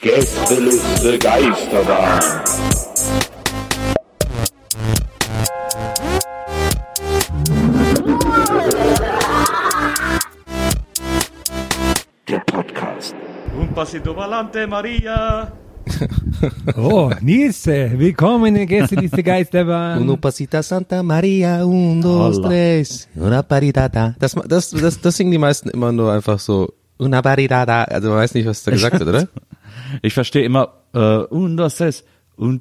Gästeliste Geisterbahn. Der Podcast. Un pasito pa'lante, Maria. Oh, Nils, äh, willkommen in Gästeliste Geisterbahn. Uno pasita Santa Maria, un, dos, tres, una paridada. Das, das, das, das singen die meisten immer nur einfach so, una paridada. Also man weiß nicht, was da gesagt wird, oder? Ich verstehe immer, äh, un, dos, tres, un,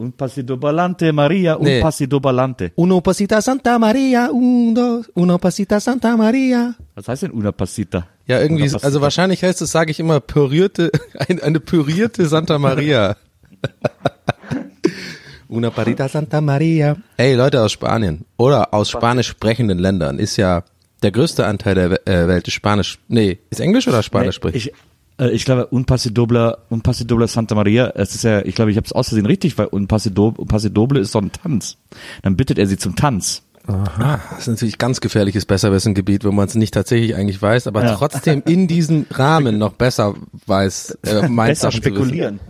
un pasito pa'lante, Maria, un Nee. pasito pa'lante. Uno pasita Santa Maria, un, dos, uno pasita Santa Maria. Was heißt denn una pasita? Ja, irgendwie, pasita. also wahrscheinlich heißt es, sage ich immer, pürierte, ein, eine pürierte Santa Maria. Una parita Santa Maria. Ey, Leute aus Spanien oder aus spanisch sprechenden Ländern ist ja der größte Anteil der äh, Welt ist Spanisch. Nee, ist Englisch oder Spanisch spricht? Ich, äh, ich glaube, un pasidobla, un pasidobla Santa Maria, es ist ja, ich glaube, ich habe es aus Versehen richtig, weil un pasido- un pasidoble ist doch ein Tanz. Dann bittet er sie zum Tanz. Das ist natürlich ganz gefährliches Besserwissengebiet, wo man es nicht tatsächlich eigentlich weiß, aber Ja. trotzdem in diesem Rahmen noch besser weiß, äh, meint Besser spekulieren.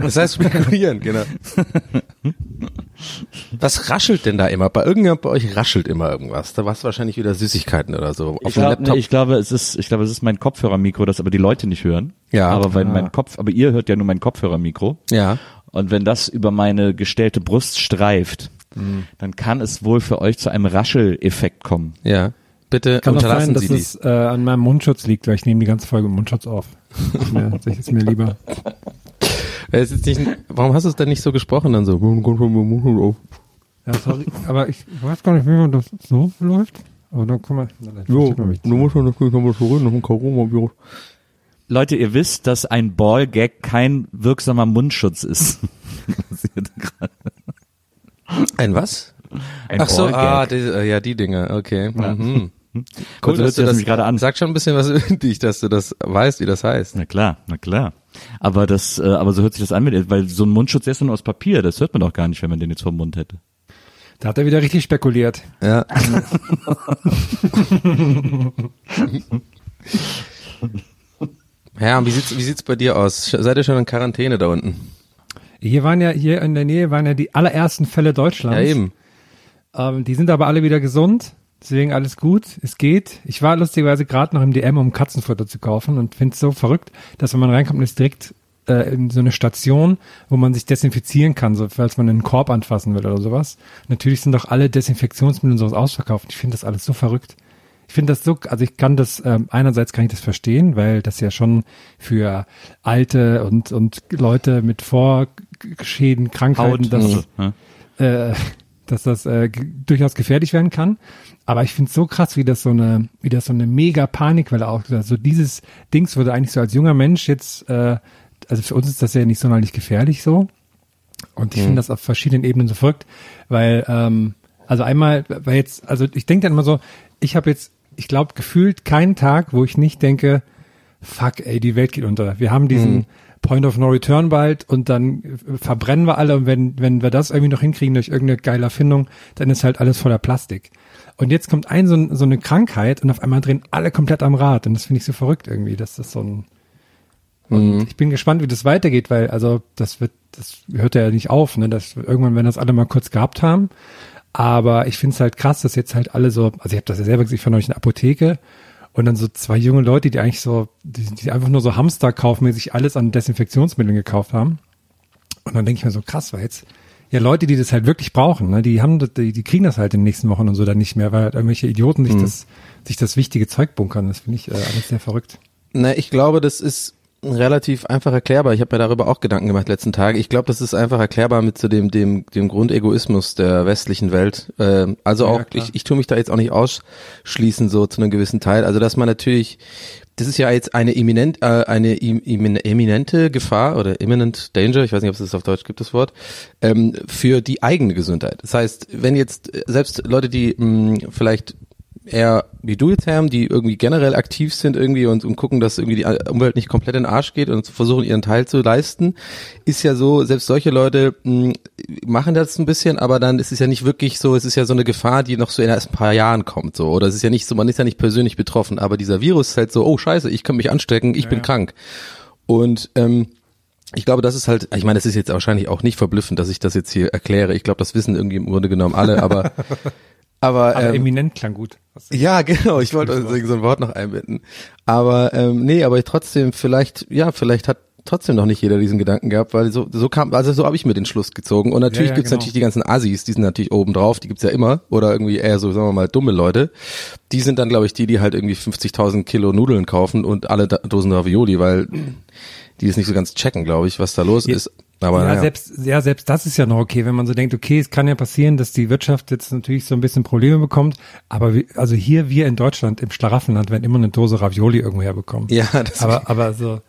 Das heißt spekulieren, genau. Was raschelt denn da immer? Bei irgendjemand bei euch raschelt immer irgendwas. Da war es wahrscheinlich wieder Süßigkeiten oder so. Auf Ich, dem glaub, Laptop. nee, ich glaube, es ist, ich glaube, es ist mein Kopfhörermikro, das aber die Leute nicht hören. Ja. Aber weil mein Kopf, aber ihr hört ja nur mein Kopfhörermikro. ja. Und wenn das über meine gestellte Brust streift, Mhm. dann kann es wohl für euch zu einem Rascheleffekt kommen. Ja. Bitte Kann unterlassen sein, dass Sie es dies. äh, an meinem Mundschutz liegt, weil ich nehme die ganze Folge Mundschutz auf. Ist mir, das ist mir lieber. Es ist nicht, warum hast du es denn nicht so gesprochen dann so? Ja, sorry, aber ich weiß gar nicht, wie man das so läuft. Aber dann kann man, man mich. musst schon noch ein Coronavirus. Leute, ihr wisst, dass ein Ball-Gag kein wirksamer Mundschutz ist. Ein was? Ein Ach so, ah, die, äh, ja, die Dinge, okay. Mhm. Cool, so hört sich das nämlich gerade an. Sag schon ein bisschen was über dich, dass du das weißt, wie das heißt. Na klar, na klar. Aber das, äh, aber so hört sich das an, mit, weil so ein Mundschutz der ist nur aus Papier. Das hört man doch gar nicht, wenn man den jetzt vor dem Mund hätte. Da hat er wieder richtig spekuliert. Ja. ja, und wie sieht's, wie sieht's bei dir aus? Seid ihr schon in Quarantäne da unten? Hier waren ja, hier in der Nähe waren ja die allerersten Fälle Deutschlands. Ja, eben. Ähm, die sind aber alle wieder gesund. Deswegen alles gut. Es geht. Ich war lustigerweise gerade noch im DM, um Katzenfutter zu kaufen und finde es so verrückt, dass wenn man reinkommt, ist direkt äh, in so eine Station, wo man sich desinfizieren kann, so falls man einen Korb anfassen will oder sowas. Natürlich sind doch alle Desinfektionsmittel und sowas ausverkauft. Ich finde das alles so verrückt. Ich finde das so, also ich kann das, ähm, einerseits kann ich das verstehen, weil das ja schon für Alte und, und Leute mit Vorschäden, Krankheiten, das, Also, ne? äh, dass das äh, durchaus gefährlich werden kann. Aber ich finde es so krass, wie das so eine, wie das so eine mega Panikwelle auch, so dieses Dings wurde eigentlich so als junger Mensch jetzt, äh, also für uns ist das ja nicht sonderlich gefährlich so. Und ich finde das auf verschiedenen Ebenen so verrückt, weil, ähm, also einmal, weil jetzt, also ich denke dann immer so, ich habe jetzt, ich glaube, gefühlt keinen Tag, wo ich nicht denke, fuck, ey, die Welt geht unter. Wir haben diesen Point of No Return bald und dann äh, verbrennen wir alle und wenn, wenn wir das irgendwie noch hinkriegen durch irgendeine geile Erfindung, dann ist halt alles voller Plastik. Und jetzt kommt ein so, so eine Krankheit und auf einmal drehen alle komplett am Rad und das finde ich so verrückt irgendwie, dass das so ein und ich bin gespannt, wie das weitergeht, weil also das wird, das hört ja nicht auf, ne? Das irgendwann, wenn das alle mal kurz gehabt haben. Aber ich finde es halt krass, dass jetzt halt alle so, also ich habe das ja selber gesehen, ich war neulich in der Apotheke und dann so zwei junge Leute, die eigentlich so, die, die einfach nur so Hamsterkaufmäßig alles an Desinfektionsmitteln gekauft haben. Und dann denke ich mir so, krass, weil jetzt, ja, Leute, die das halt wirklich brauchen, ne, die haben, das- die, die kriegen das halt in den nächsten Wochen und so dann nicht mehr, weil halt irgendwelche Idioten sich das, sich das wichtige Zeug bunkern. Das finde ich äh, alles sehr verrückt. Na, ich glaube, das ist relativ einfach erklärbar. Ich habe mir darüber auch Gedanken gemacht letzten Tage. Ich glaube, das ist einfach erklärbar mit so dem dem dem Grundegoismus der westlichen Welt. Ähm, also Ja, auch klar. ich, ich tue mich da jetzt auch nicht ausschließen so zu einem gewissen Teil. Also dass man natürlich das ist ja jetzt eine imminent, äh, eine im- eminente Gefahr oder imminent danger, ich weiß nicht, ob es das auf Deutsch gibt, das Wort, ähm, für die eigene Gesundheit. Das heißt, wenn jetzt äh, selbst Leute, die mh, vielleicht eher wie du jetzt haben, die irgendwie generell aktiv sind irgendwie und, und gucken, dass irgendwie die Umwelt nicht komplett in den Arsch geht und versuchen ihren Teil zu leisten, ist ja so, selbst solche Leute mh, machen das ein bisschen, aber dann ist es ja nicht wirklich so, es ist ja so eine Gefahr, die noch so in erst ein paar Jahren kommt, so, oder es ist ja nicht so, man ist ja nicht persönlich betroffen, aber dieser Virus ist halt so, oh scheiße, ich kann mich anstecken, ich bin krank. Und ähm, ich glaube, das ist halt, ich meine, es ist jetzt wahrscheinlich auch nicht verblüffend, dass ich das jetzt hier erkläre. Ich glaube, das wissen irgendwie im Grunde genommen alle, aber aber, Aber ähm, eminent klang gut. Ja, genau. Ich wollte so ein Wort noch einbinden. Aber ähm, nee, aber trotzdem vielleicht, ja, vielleicht hat trotzdem noch nicht jeder diesen Gedanken gehabt, weil so so kam, also so habe ich mir den Schluss gezogen. Und natürlich Ja, ja, gibt's genau. natürlich die ganzen Assis, die sind natürlich oben drauf, die gibt's ja immer oder irgendwie eher so, sagen wir mal, dumme Leute. Die sind dann, glaube ich, die, die halt irgendwie 50.000 Kilo Nudeln kaufen und alle Dosen Ravioli, weil die es nicht so ganz checken, glaube ich, was da los ist. Aber ja, naja. selbst, ja, selbst das ist ja noch okay, wenn man so denkt, okay, es kann ja passieren, dass die Wirtschaft jetzt natürlich so ein bisschen Probleme bekommt, aber wie, also hier, wir in Deutschland, im Schlaraffenland, werden immer eine Dose Ravioli irgendwo herbekommen. ja, das Aber, aber so,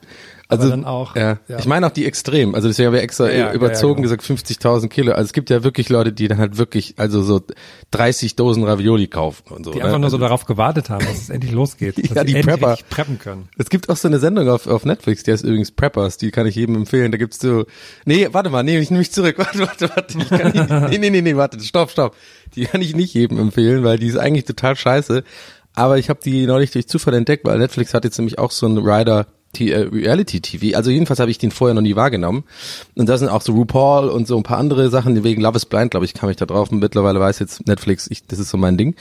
Also, dann auch, ja. Ich meine auch die Extrem. Also deswegen habe ich extra Ja, ja, überzogen ja, genau. gesagt 50.000 Kilo. Also es gibt ja wirklich Leute, die dann halt wirklich, also so 30 Dosen Ravioli kaufen und so. die ne? einfach nur so Also, darauf gewartet haben, dass es endlich losgeht. dass Ja, sie die Prepper. preppen können. es gibt auch so eine Sendung auf, auf Netflix, die heißt übrigens Preppers, die kann ich jedem empfehlen. Da gibt's so, nee, warte mal, nee, ich nehme mich zurück, warte, warte, warte, ich kann nicht, nee, nee, nee, nee, warte, stopp, stopp. Die kann ich nicht jedem empfehlen, weil die ist eigentlich total scheiße. Aber ich habe die neulich durch Zufall entdeckt, weil Netflix hat jetzt nämlich auch so einen Rider Reality TV. Also jedenfalls habe ich den vorher noch nie wahrgenommen. Und da sind auch so RuPaul und so ein paar andere Sachen. Wegen Love is Blind, glaube ich, kam ich da drauf. Und mittlerweile weiß jetzt Netflix, ich, das ist so mein Ding.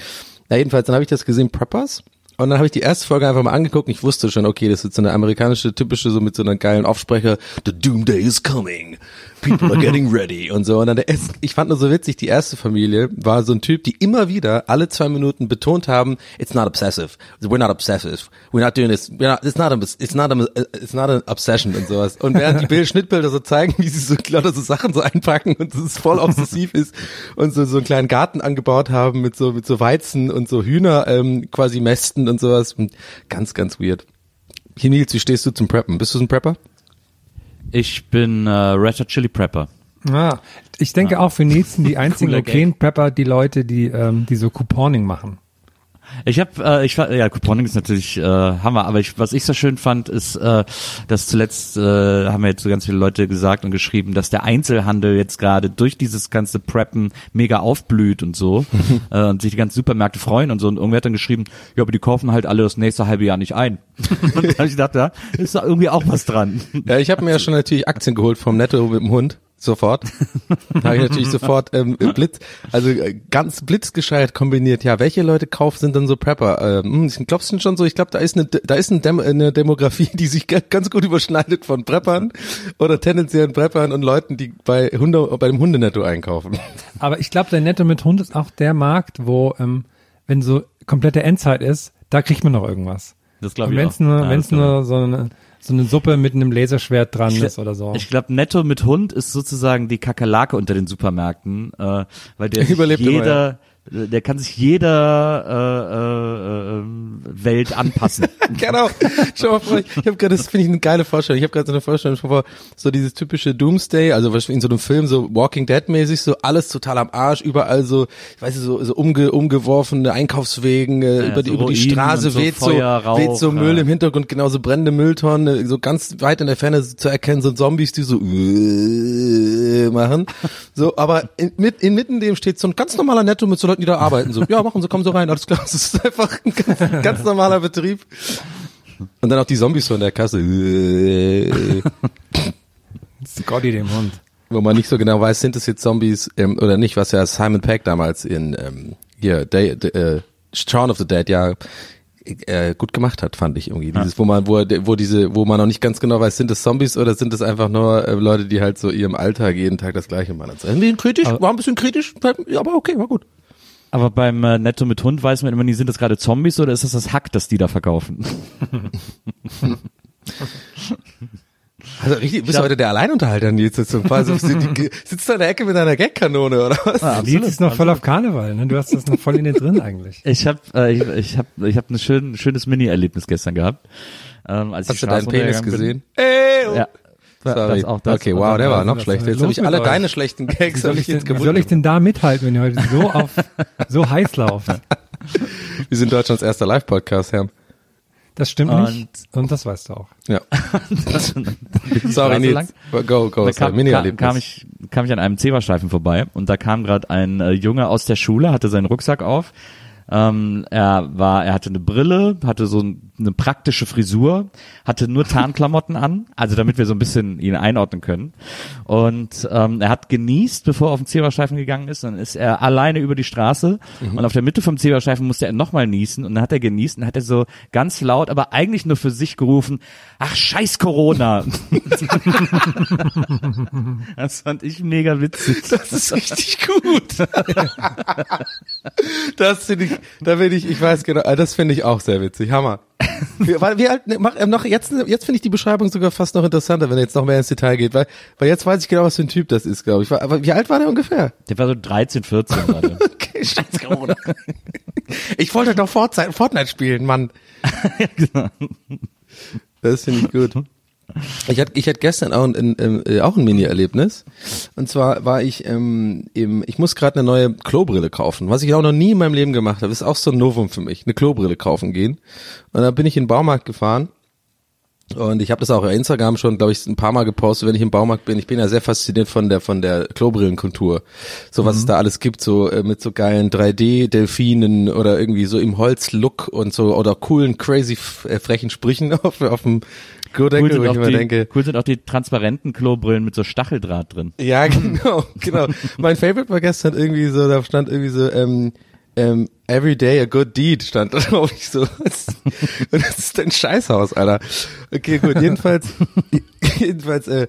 Ja, jedenfalls, dann habe ich das gesehen, Preppers. Und dann habe ich die erste Folge einfach mal angeguckt und ich wusste schon, okay, das ist so eine amerikanische, typische, so mit so einer geilen Aufsprecher, The Doomsday is coming, people are getting ready und so. Und dann der ich fand nur so witzig, die erste Familie war so ein Typ, die immer wieder alle zwei Minuten betont haben, it's not obsessive, we're not obsessive, we're not doing this, we're not, it's not, a, it's not, a, it's not an obsession und sowas. Und während die Bild Schnittbilder so zeigen, wie sie so lauter so Sachen so einpacken und es voll obsessiv ist und so, so einen kleinen Garten angebaut haben mit so, mit so Weizen und so Hühner ähm, quasi mästen und sowas. Und ganz, ganz weird. Hier Nils, wie stehst du zum Preppen? Bist du ein Prepper? Ich bin äh, Red Hot Chili Prepper. Ah, ich denke auch für Nils sind die einzigen okayen Prepper die Leute, die, ähm, die so Couponing machen. Ich habe, äh, ich war, ja, Couponing ist natürlich äh, Hammer, aber ich, was ich so schön fand, ist, äh, dass zuletzt äh, haben ja jetzt so ganz viele Leute gesagt und geschrieben, dass der Einzelhandel jetzt gerade durch dieses ganze Preppen mega aufblüht und so äh, und sich die ganzen Supermärkte freuen und so. Und irgendwer hat dann geschrieben, ja, aber die kaufen halt alle das nächste halbe Jahr nicht ein. und da habe ich gedacht, da ist da irgendwie auch was dran. Ja, ich habe mir ja schon natürlich Aktien geholt vom Netto mit dem Hund. Sofort. Da habe ich natürlich sofort ähm, Blitz, also äh, ganz blitzgescheit kombiniert. Ja, welche Leute kaufen sind dann so Prepper? Ähm, hm, glaubst du schon so? Ich glaube, da ist eine, da ist ein Dem eine Demografie, die sich ga- ganz gut überschneidet von Preppern oder tendenziellen Preppern und Leuten, die bei Hunde, bei dem Hundenetto einkaufen. Aber ich glaube, der Netto mit Hund ist auch der Markt, wo, ähm, wenn so komplette Endzeit ist, da kriegt man noch irgendwas. Das glaube ich wenn auch. es nur, Ja, wenn das es glaub ich. nur so eine, so eine Suppe mit einem Laserschwert dran ist oder so. Ich glaube, Netto mit Hund ist sozusagen die Kakerlake unter den Supermärkten, äh, weil der Überlebt immer, jeder, der kann sich jeder äh, äh, äh, Welt anpassen. genau. Schau mal vor, ich habe gerade, das finde ich eine geile Vorstellung. Ich habe gerade so eine Vorstellung vor, so dieses typische Doomsday, also in so einem Film so Walking Dead mäßig, so alles total am Arsch, überall so, ich weiß nicht, so, so umge, umgeworfene Einkaufswegen, äh, über, die, so über die Straße so weht so, Feuer, Rauch, weht so Müll ja. im Hintergrund, genauso brennende Mülltonnen, äh, so ganz weit in der Ferne zu erkennen, so Zombies, die so äh, machen. So, aber in, mit, inmitten dem steht so ein ganz normaler Netto mit so Leuten, die da arbeiten. So, ja, machen Sie, kommen Sie rein, alles klar. Das ist einfach ein ganz, ganz normaler Betrieb. Und dann auch die Zombies so in der Kasse. Scotty dem Hund. wo man nicht so genau weiß, sind es jetzt Zombies ähm, oder nicht, was ja Simon Peck damals in ähm, hier Day, äh, Shaun of the Dead ja äh, gut gemacht hat, fand ich irgendwie. Dieses, wo man, wo, wo diese, wo man noch nicht ganz genau weiß, sind es Zombies oder sind es einfach nur äh, Leute, die halt so ihrem Alltag jeden Tag das gleiche machen. Also, ein bisschen kritisch, war ein bisschen kritisch, aber okay, war gut. Aber beim äh, Netto mit Hund weiß man immer nie, sind das gerade Zombies oder ist das das Hack, das die da verkaufen? Also richtig, bist du heute der Alleinunterhalter, Nils, jetzt so quasi, die- sitzt du in der Ecke mit einer Gagkanone oder was? Nils ist noch voll auf Karneval, ne? Du hast das noch voll in dir drin eigentlich. Ich habe äh, ich, ich hab, ich hab ein schön, schönes Mini-Erlebnis gestern gehabt. Ähm, als ich Hast du deinen Penis runtergegangen bin. gesehen? Ey, Ja. Sorry. Das auch das. okay, wow, der war noch schlechter. Jetzt habe ich alle euch? deine schlechten Wie Gags soll, hab ich ich denn, wie soll ich denn da mithalten, wenn ihr heute so auf, so heiß lauft? Wir sind Deutschlands erster Live-Podcast, Herr. Das stimmt Und- nicht. Und das weißt du auch. Ja. Sorry, Nils. lang. Go, go, Da kam, kam, Mini-Erlebnis. kam, ich, kam ich an einem Zebrastreifen vorbei und da kam gerade ein äh, Junge aus der Schule, hatte seinen Rucksack auf. Ähm, er war, er hatte eine Brille, hatte so ein, eine praktische Frisur, hatte nur Tarnklamotten an, also damit wir so ein bisschen ihn einordnen können. Und ähm, er hat genießt, bevor er auf den Zebrastreifen gegangen ist. Dann ist er alleine über die Straße und auf der Mitte vom Zebrastreifen musste er nochmal niesen und dann hat er genießt und hat er so ganz laut, aber eigentlich nur für sich gerufen: Ach Scheiß Corona! Das fand ich mega witzig. Das ist richtig gut. das finde ich, da bin ich, ich weiß genau, äh, das finde ich auch sehr witzig. Hammer. Weil, wie alt, ne, mach, ähm, noch, jetzt, jetzt finde ich die Beschreibung sogar fast noch interessanter, wenn er jetzt noch mehr ins Detail geht, weil, weil jetzt weiß ich genau, was für ein Typ das ist, glaube ich. Aber wie alt war der ungefähr? Der war so 13, 14 gerade. Okay, scheiß Corona. Ich wollte doch Fortnite, Fortnite spielen, Mann. Das finde ich gut. Ich hatte, ich hatte gestern auch ein, ein, äh, auch ein Mini-Erlebnis. Und zwar war ich ähm, im, ich muss gerade eine neue Klobrille kaufen, was ich auch noch nie in meinem Leben gemacht habe. Ist auch so ein Novum für mich, eine Klobrille kaufen gehen. Und da bin ich in den Baumarkt gefahren. Und ich habe das auch auf Instagram schon, glaube ich, ein paar Mal gepostet, wenn ich im Baumarkt bin. Ich bin ja sehr fasziniert von der von der Klobrillenkultur. So was es da alles gibt, so äh, mit so geilen 3D-Delfinen oder irgendwie so im Holz-Look und so oder coolen, crazy, äh, frechen Sprüchen auf, auf dem Klodeckel, Cool wo ich immer die, denke, cool sind auch die transparenten Klobrillen mit so Stacheldraht drin. ja, genau, genau. mein Favorite war gestern irgendwie so, da stand irgendwie so, ähm, ähm, every day a good deed stand da drauf. Ich so? Und das ist ein Scheißhaus, Alter. Okay, gut, jedenfalls, jedenfalls, äh,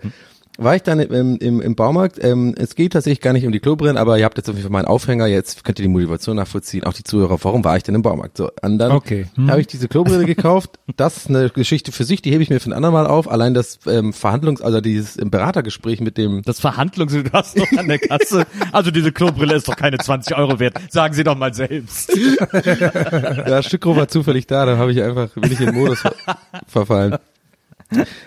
war ich dann im, im, im Baumarkt. Ähm, es geht tatsächlich gar nicht um die Klobrillen, aber ihr habt jetzt auf jeden Fall meinen Aufhänger. Jetzt könnt ihr die Motivation nachvollziehen. Auch die Zuhörer, warum war ich denn im Baumarkt? So, und dann Okay. Hm. habe ich diese Klobrille gekauft. Das ist eine Geschichte für sich, die hebe ich mir für ein andermal auf. Allein das ähm, Verhandlungs-, also dieses ähm, Beratergespräch mit dem Das Verhandlungs, du hast noch an der Kasse. Also diese Klobrille ist doch keine 20 Euro wert. Sagen Sie doch mal selbst. Ja, Stückro war zufällig da, da habe ich einfach, bin ich in den Modus ver verfallen.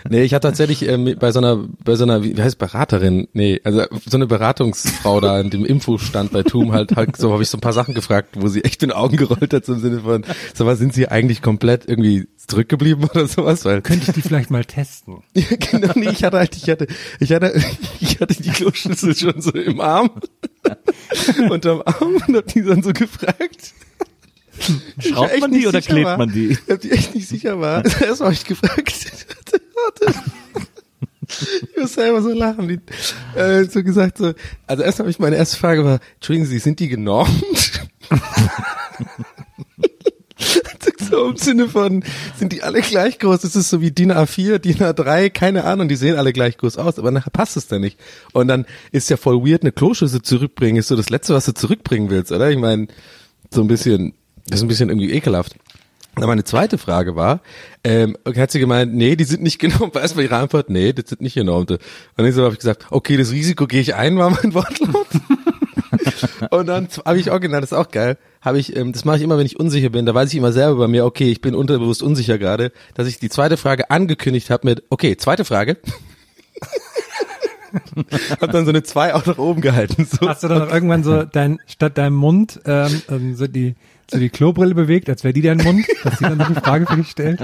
Nee, ich habe tatsächlich ähm, bei so einer, bei so einer, wie heißt Beraterin? Nee, also so eine Beratungsfrau da in dem Infostand bei TUM halt, halt so habe ich so ein paar Sachen gefragt, wo sie echt in den Augen gerollt hat, so im Sinne von, so was, sind sie eigentlich komplett irgendwie zurückgeblieben oder sowas? Weil Könnte ich die vielleicht mal testen? ja, genau, nee, ich hatte halt, ich hatte, ich hatte, ich hatte die Kloschüssel schon so im Arm, unterm Arm und hab die dann so gefragt. Schraubt man die oder klebt war. man die? Ich hab die echt nicht sicher war. Erst habe ich gefragt. Warte, warte. Ich muss selber so lachen. Die, äh, so gesagt so. Also erst habe ich meine erste Frage war, Entschuldigen Sie, sind die genormt? so im Sinne von, sind die alle gleich groß? Das ist so wie DIN A4, DIN A3, keine Ahnung, die sehen alle gleich groß aus, aber nachher passt es dann nicht. Und dann ist ja voll weird, eine Kloschüssel zurückbringen, ist so das Letzte, was du zurückbringen willst, oder? Ich meine, so ein bisschen, das ist ein bisschen irgendwie ekelhaft. Und meine zweite Frage war, ähm, hat sie gemeint, nee, die sind nicht genormt. War erstmal ihre Antwort, nee, das sind nicht genormte. Und dann habe ich gesagt, okay, das Risiko gehe ich ein, war mein Wortlaut. Und dann habe ich auch genannt, das ist auch geil, habe ich, ähm, das mache ich immer, wenn ich unsicher bin, da weiß ich immer selber bei mir, okay, ich bin unterbewusst unsicher gerade, dass ich die zweite Frage angekündigt habe mit, okay, zweite Frage. hab dann so eine zwei auch nach oben gehalten. So. Hast du dann irgendwann so dein, statt deinem Mund ähm, ähm, so die so die Klobrille bewegt, als wäre die dein Mund, dass sie dann noch eine Frage für dich stellt?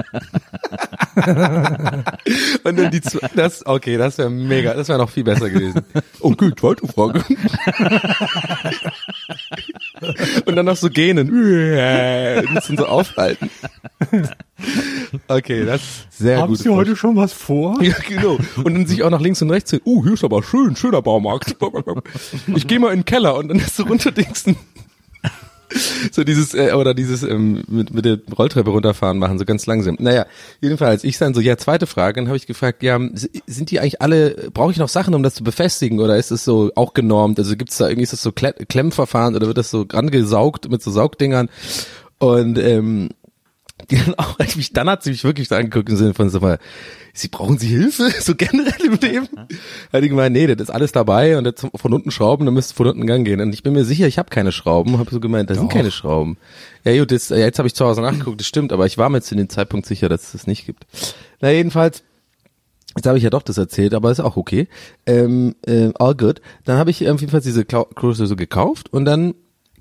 Und dann die zwei, das, okay, das wäre mega, das wäre noch viel besser gewesen. Okay, zweite Frage. Und dann noch so gähnen. Müssen so aufhalten. Okay, das ist sehr Haben gut. Sie heute schon was vor? Ja, genau. Und dann sich auch nach links und rechts hin. Uh, hier ist aber schön, schöner Baumarkt. Ich gehe mal in den Keller und dann ist so runterdingsten. So dieses, äh, oder dieses ähm, mit, mit der Rolltreppe runterfahren machen, so ganz langsam. Naja, jedenfalls, ich dann so, ja, zweite Frage, dann habe ich gefragt, ja, sind die eigentlich alle, brauche ich noch Sachen, um das zu befestigen oder ist es so auch genormt? Also gibt's da irgendwie, ist das so Kle Klemmverfahren oder wird das so rangesaugt mit so Saugdingern? Und ähm, die dann auch, ich mich, dann hat sie mich wirklich so angeguckt im Sinne von, so mal, sie brauchen sie Hilfe, so generell im Leben? Hat die gemeint, nee, das ist alles dabei und jetzt von unten schrauben, dann müsst ihr von unten Gang gehen. Und ich bin mir sicher, ich habe keine Schrauben, habe so gemeint, da sind keine Schrauben. Ja gut, das, jetzt habe ich zu Hause nachgeguckt, das stimmt, aber ich war mir zu dem Zeitpunkt sicher, dass es das nicht gibt. Na jedenfalls, Jetzt habe ich ja doch das erzählt, aber ist auch okay. Ähm, äh, all good. Dann habe ich ähm, jedenfalls diese Clou- Cruise so gekauft und dann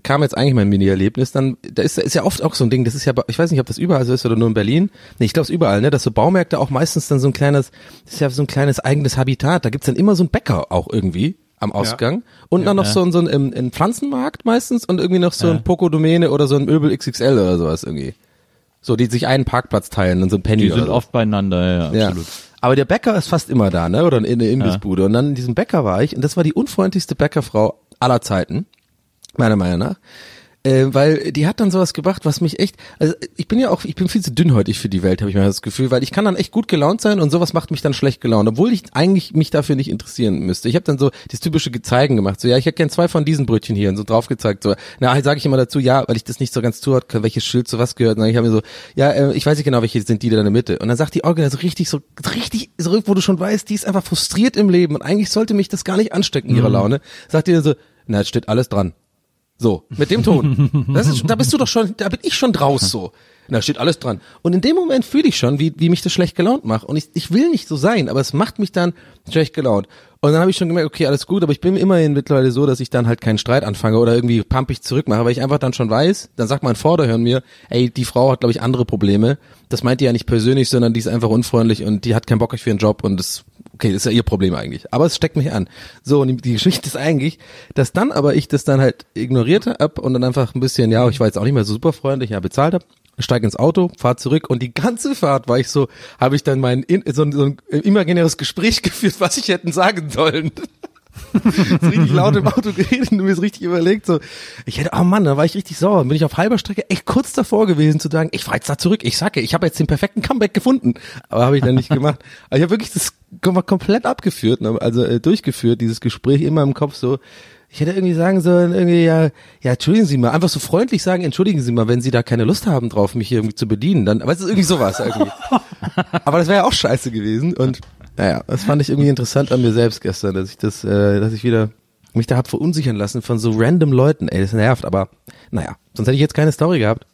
kam jetzt eigentlich mein Mini-Erlebnis. Dann, da ist, ist ja oft auch so ein Ding, das ist ja, ich weiß nicht, ob das überall so ist oder nur in Berlin. Nee, ich glaube es überall, ne, dass so Baumärkte auch meistens dann so ein kleines, das ist ja so ein kleines eigenes Habitat. Da gibt's dann immer so ein Bäcker auch irgendwie am Ausgang. Und dann noch so ein, so ein, ein, ein Pflanzenmarkt meistens und irgendwie noch so ein Pokodomäne oder so ein Möbel XXL oder sowas irgendwie. So, die sich einen Parkplatz teilen und so ein Penny Die sind so. oft beieinander, ja, Ja. absolut. Aber der Bäcker ist fast immer da, ne? Oder in der Imbissbude. Und dann in diesem Bäcker war ich und das war die unfreundlichste Bäckerfrau aller Zeiten, meiner Meinung nach. Äh, weil die hat dann sowas gebracht, was mich echt, also ich bin ja auch, ich bin viel zu dünnhäutig für die Welt, habe ich mal das Gefühl, weil ich kann dann echt gut gelaunt sein und sowas macht mich dann schlecht gelaunt, obwohl ich eigentlich mich dafür nicht interessieren müsste. Ich habe dann so das typische Gezeigen gemacht, so ja, ich hätte gern zwei von diesen Brötchen hier und so drauf gezeigt, so, na, sage ich immer dazu, ja, weil ich das nicht so ganz zuhört, welches Schild zu was gehört, und dann ich habe mir so, ja, äh, ich weiß nicht genau, welche sind die da in der Mitte. Und dann sagt die Orgel so richtig, so richtig, so, wo du schon weißt, die ist einfach frustriert im Leben und eigentlich sollte mich das gar nicht anstecken, ihre Laune. Sagt dann so, na, es steht alles dran. So, mit dem Ton. Das ist, da bist du doch schon, da bin ich schon draus so. Da steht alles dran. Und in dem Moment fühle ich schon, wie, wie mich das schlecht gelaunt macht. Und ich, ich will nicht so sein, aber es macht mich dann schlecht gelaunt. Und dann habe ich schon gemerkt, okay, alles gut, aber ich bin immerhin mittlerweile so, dass ich dann halt keinen Streit anfange oder irgendwie pumpig zurückmache, weil ich einfach dann schon weiß, dann sagt mein Vorderhirn mir, ey, die Frau hat, glaube ich, andere Probleme. Das meint die ja nicht persönlich, sondern die ist einfach unfreundlich und die hat keinen Bock für ihren Job und das, okay, das ist ja ihr Problem eigentlich. Aber es steckt mich an. So, und die, Geschichte ist eigentlich, dass dann aber ich das dann halt ignoriert hab und dann einfach ein bisschen, ja, ich war jetzt auch nicht mehr so super freundlich, ja, bezahlt hab steig ins Auto, fahr zurück und die ganze Fahrt war ich so, habe ich dann mein in, so, ein, so ein imaginäres Gespräch geführt, was ich hätten sagen sollen. so richtig laut im Auto geredet und mir ist richtig überlegt, so, ich hätte, oh Mann, da war ich richtig sauer. Bin ich auf halber Strecke echt kurz davor gewesen zu sagen, ich fahr jetzt da zurück, ich sage, ich habe jetzt den perfekten Comeback gefunden. Aber habe ich dann nicht gemacht. Aber ich habe wirklich das kom- komplett abgeführt, ne, also äh, durchgeführt, dieses Gespräch immer im Kopf so, ich hätte irgendwie sagen sollen, irgendwie, ja, ja, entschuldigen Sie mal, einfach so freundlich sagen, entschuldigen Sie mal, wenn Sie da keine Lust haben drauf, mich hier irgendwie zu bedienen, dann, aber es ist irgendwie sowas irgendwie. aber das wäre ja auch scheiße gewesen und, naja, das fand ich irgendwie interessant an mir selbst gestern, dass ich das, äh, dass ich wieder mich da hab verunsichern lassen von so random Leuten, ey, das nervt, aber, naja, sonst hätte ich jetzt keine Story gehabt.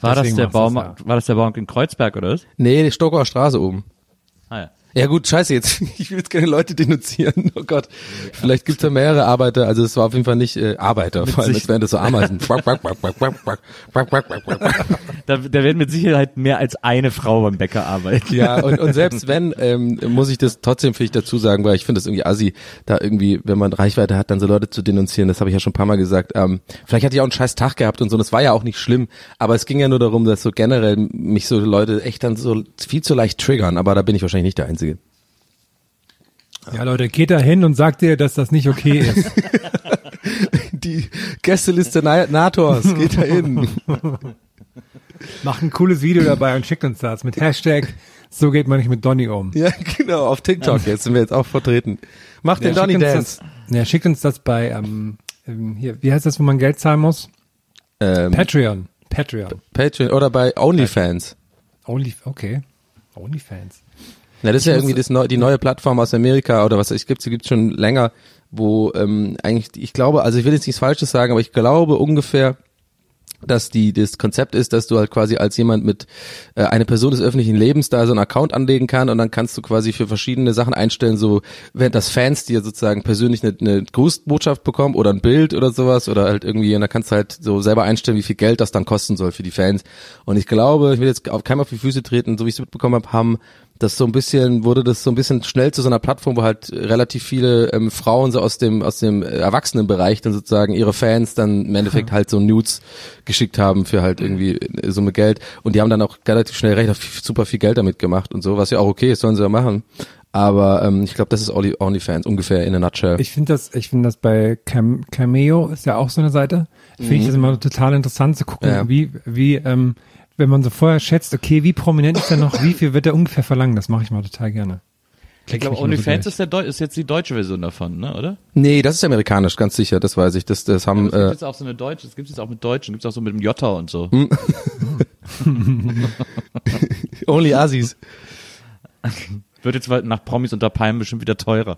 War das Deswegen der machst du's Baumarkt, war das der Baumarkt in Kreuzberg oder was? Nee, die Stockauer Straße oben. Ah ja. Ja gut, scheiße jetzt. Ich will jetzt keine Leute denunzieren. Oh Gott. Vielleicht gibt's da mehrere Arbeiter. Also es war auf jeden Fall nicht äh, Arbeiter, vor allem als wären das so Ameisen. Da, da werden mit Sicherheit mehr als eine Frau beim Bäcker arbeiten. ja, und, und selbst wenn, ähm, muss ich das trotzdem für ich dazu sagen, weil ich finde das irgendwie assi, da irgendwie, wenn man Reichweite hat, dann so Leute zu denunzieren. Das habe ich ja schon ein paar Mal gesagt. Ähm, vielleicht hatte ich auch einen scheiß Tag gehabt und so. Das war ja auch nicht schlimm. Aber es ging ja nur darum, dass so generell mich so Leute echt dann so viel zu leicht triggern. Aber da bin ich wahrscheinlich nicht der Einzige. Ja, Leute, geht da hin und sagt ihr, dass das nicht okay ist. Die Gästeliste Na Nators, geht da hin. Macht ein cooles Video dabei und schickt uns das mit Hashtag so geht man nicht mit Donny um. Ja, genau, auf TikTok jetzt sind wir jetzt auch vertreten. Mach den Donny Dance. Das, ja, schickt uns das bei, ähm, ähm, hier, wie heißt das, wo man Geld zahlen muss? Ähm, Patreon. Patreon. Patreon oder bei OnlyFans. Only, okay. Onlyfans. Na, das ist ja muss- irgendwie das neu, die neue Plattform aus Amerika oder was ich gibt, sie gibt's schon länger, wo ähm, eigentlich, ich glaube, also ich will jetzt nichts Falsches sagen, aber ich glaube ungefähr, dass die das Konzept ist, dass du halt quasi als jemand mit äh, eine Person des öffentlichen Lebens da so einen Account anlegen kann und dann kannst du quasi für verschiedene Sachen einstellen, so wenn das Fans dir sozusagen persönlich eine, eine Grußbotschaft bekommen oder ein Bild oder sowas oder halt irgendwie und dann kannst du halt so selber einstellen, wie viel Geld das dann kosten soll für die Fans. Und ich glaube, ich will jetzt auf keinem auf die Füße treten, so wie ich es mitbekommen habe, haben das so ein bisschen, wurde das so ein bisschen schnell zu so einer Plattform, wo halt relativ viele ähm, Frauen so aus dem, aus dem Erwachsenenbereich dann sozusagen ihre Fans dann im Endeffekt halt so Nudes geschickt haben für halt irgendwie eine Summe Geld. Und die haben dann auch relativ schnell recht super viel Geld damit gemacht und so, was ja auch okay ist, sollen sie ja machen. Aber ähm, ich glaube, das ist Only, OnlyFans ungefähr in a nutshell. Ich finde das, ich finde das bei Cam Cameo ist ja auch so eine Seite. Finde ich das immer total interessant zu gucken, Ja. wie, wie, ähm, wenn man so vorher schätzt, okay, wie prominent ist er noch, wie viel wird er ungefähr verlangen? Das mache ich mal total gerne. Ich glaube, OnlyFans ist, der Deu ist jetzt die deutsche Version davon, ne, oder? Nee, das ist amerikanisch, ganz sicher, das weiß ich. Das, das haben Es gibt äh, jetzt auch so eine deutsche, es gibt jetzt auch mit Deutschen, gibt es auch so mit dem Jota und so. Only Assis. Wird jetzt nach Promis unter Palmen bestimmt wieder teurer.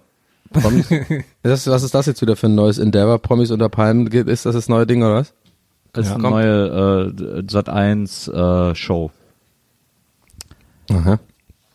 Promis. Das, was ist das jetzt wieder für ein neues Endeavor? Promis unter Palmen, geht- ist das das neue Ding oder was? Das ist Ja. eine neue äh, Sat 1 äh, Show. Aha.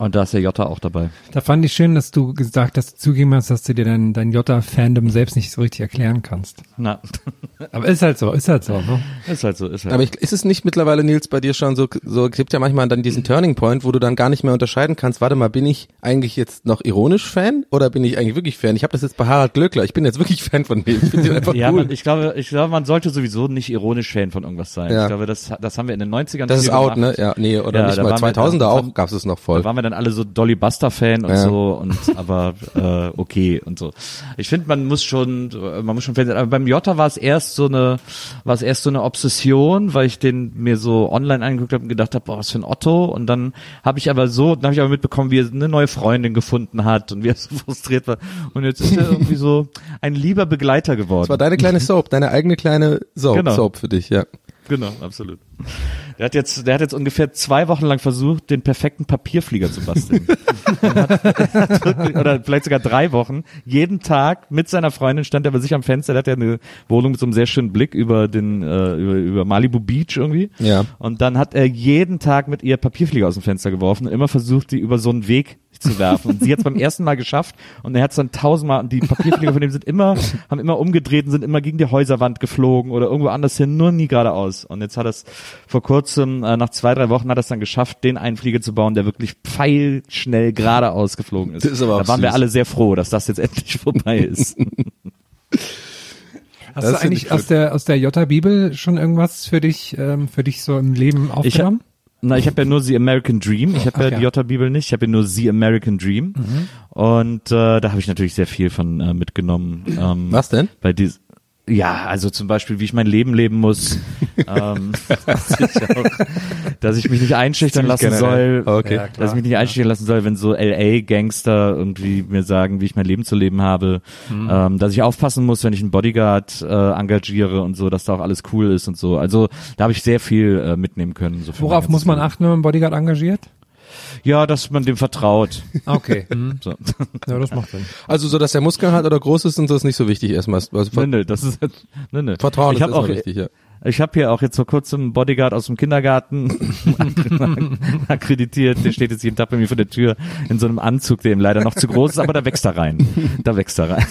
Und da ist der Jota auch dabei. Da fand ich schön, dass du gesagt hast, zugegeben hast, dass du dir dein, dein Jota-Fandom selbst nicht so richtig erklären kannst. Na, Aber ist halt so, ist halt so, ne? ist halt so, ist halt. Aber ich, ist es nicht mittlerweile, Nils, bei dir schon so, so, es gibt ja manchmal dann diesen Turning Point, wo du dann gar nicht mehr unterscheiden kannst, warte mal, bin ich eigentlich jetzt noch ironisch Fan oder bin ich eigentlich wirklich Fan? Ich habe das jetzt bei Harald Glöckler, ich bin jetzt wirklich Fan von dem, ich den einfach ja, cool. man, ich glaube, ich glaube, man sollte sowieso nicht ironisch Fan von irgendwas sein. Ja. Ich glaube, das, das haben wir in den 90ern das ist out, gemacht. ne? Ja, nee, oder Ja, nicht mal. waren wir 2000er dann- auch gab es noch voll. Da waren wir dann alle so Dolly Buster Fan und Ja. so und aber äh, okay und so. Ich finde, man muss schon, man muss schon Fan sein. Aber beim Jota war es erst so eine, war es erst so eine Obsession, weil ich den mir so online angeguckt habe und gedacht habe, boah, was für ein Otto. Und dann habe ich aber so, dann habe ich aber mitbekommen, wie er eine neue Freundin gefunden hat und wie er so frustriert war. Und jetzt ist er irgendwie so ein lieber Begleiter geworden. Das war deine kleine Soap, deine eigene kleine Soap, Genau. Soap für dich, ja. Genau, absolut. Der hat jetzt, der hat jetzt ungefähr zwei Wochen lang versucht, den perfekten Papierflieger zu basteln. Hat, hat wirklich, oder vielleicht sogar drei Wochen. Jeden Tag mit seiner Freundin stand er bei sich am Fenster. Der hat ja eine Wohnung mit so einem sehr schönen Blick über den, äh, über, über Malibu Beach irgendwie. Ja. Und dann hat er jeden Tag mit ihr Papierflieger aus dem Fenster geworfen und immer versucht, die über so einen Weg zu werfen. Und sie hat es beim ersten Mal geschafft und er hat es dann tausendmal, und die Papierflieger von dem sind immer, haben immer umgedreht und sind immer gegen die Häuserwand geflogen oder irgendwo anders hin, nur nie geradeaus. Und jetzt hat er es vor kurzem, äh, nach zwei, drei Wochen hat er es dann geschafft, den einen Flieger zu bauen, der wirklich pfeilschnell geradeaus geflogen ist. Das ist aber da waren wir süß. alle sehr froh, dass das jetzt endlich vorbei ist. Hast Das du eigentlich ich aus der, aus der Jota-Bibel schon irgendwas für dich, ähm, für dich so im Leben aufgenommen? Na, ich habe ja nur The American Dream. Ich habe ja ja. die Jota-Bibel nicht. Ich habe ja nur The American Dream. Und äh, da habe ich natürlich sehr viel von äh, mitgenommen. Ähm, Was denn? Bei dies ja, also zum Beispiel, wie ich mein Leben leben muss, ähm, dass, ich auch, dass ich mich nicht einschüchtern lassen generell. soll, Okay. Ja, dass ich mich nicht einschüchtern lassen soll, wenn so LA-Gangster irgendwie mir sagen, wie ich mein Leben zu leben habe, ähm, dass ich aufpassen muss, wenn ich einen Bodyguard äh, engagiere und so, dass da auch alles cool ist und so. Also da habe ich sehr viel äh, mitnehmen können. So Worauf muss man achten, wenn man einen Bodyguard engagiert? Ja, dass man dem vertraut. Okay. hm. So. Ja, das macht Sinn. Also so, dass der Muskeln hat oder groß ist und so ist nicht so wichtig erstmal. Also, Nee, nee, das ist nee, nee. Vertrauen ich ist auch, wichtig, ja. Ich habe hier auch jetzt vor kurzem einen Bodyguard aus dem Kindergarten akkreditiert. Der steht jetzt jeden Tag bei mir vor der Tür in so einem Anzug, der ihm leider noch zu groß ist, aber da wächst er rein. Da wächst er rein.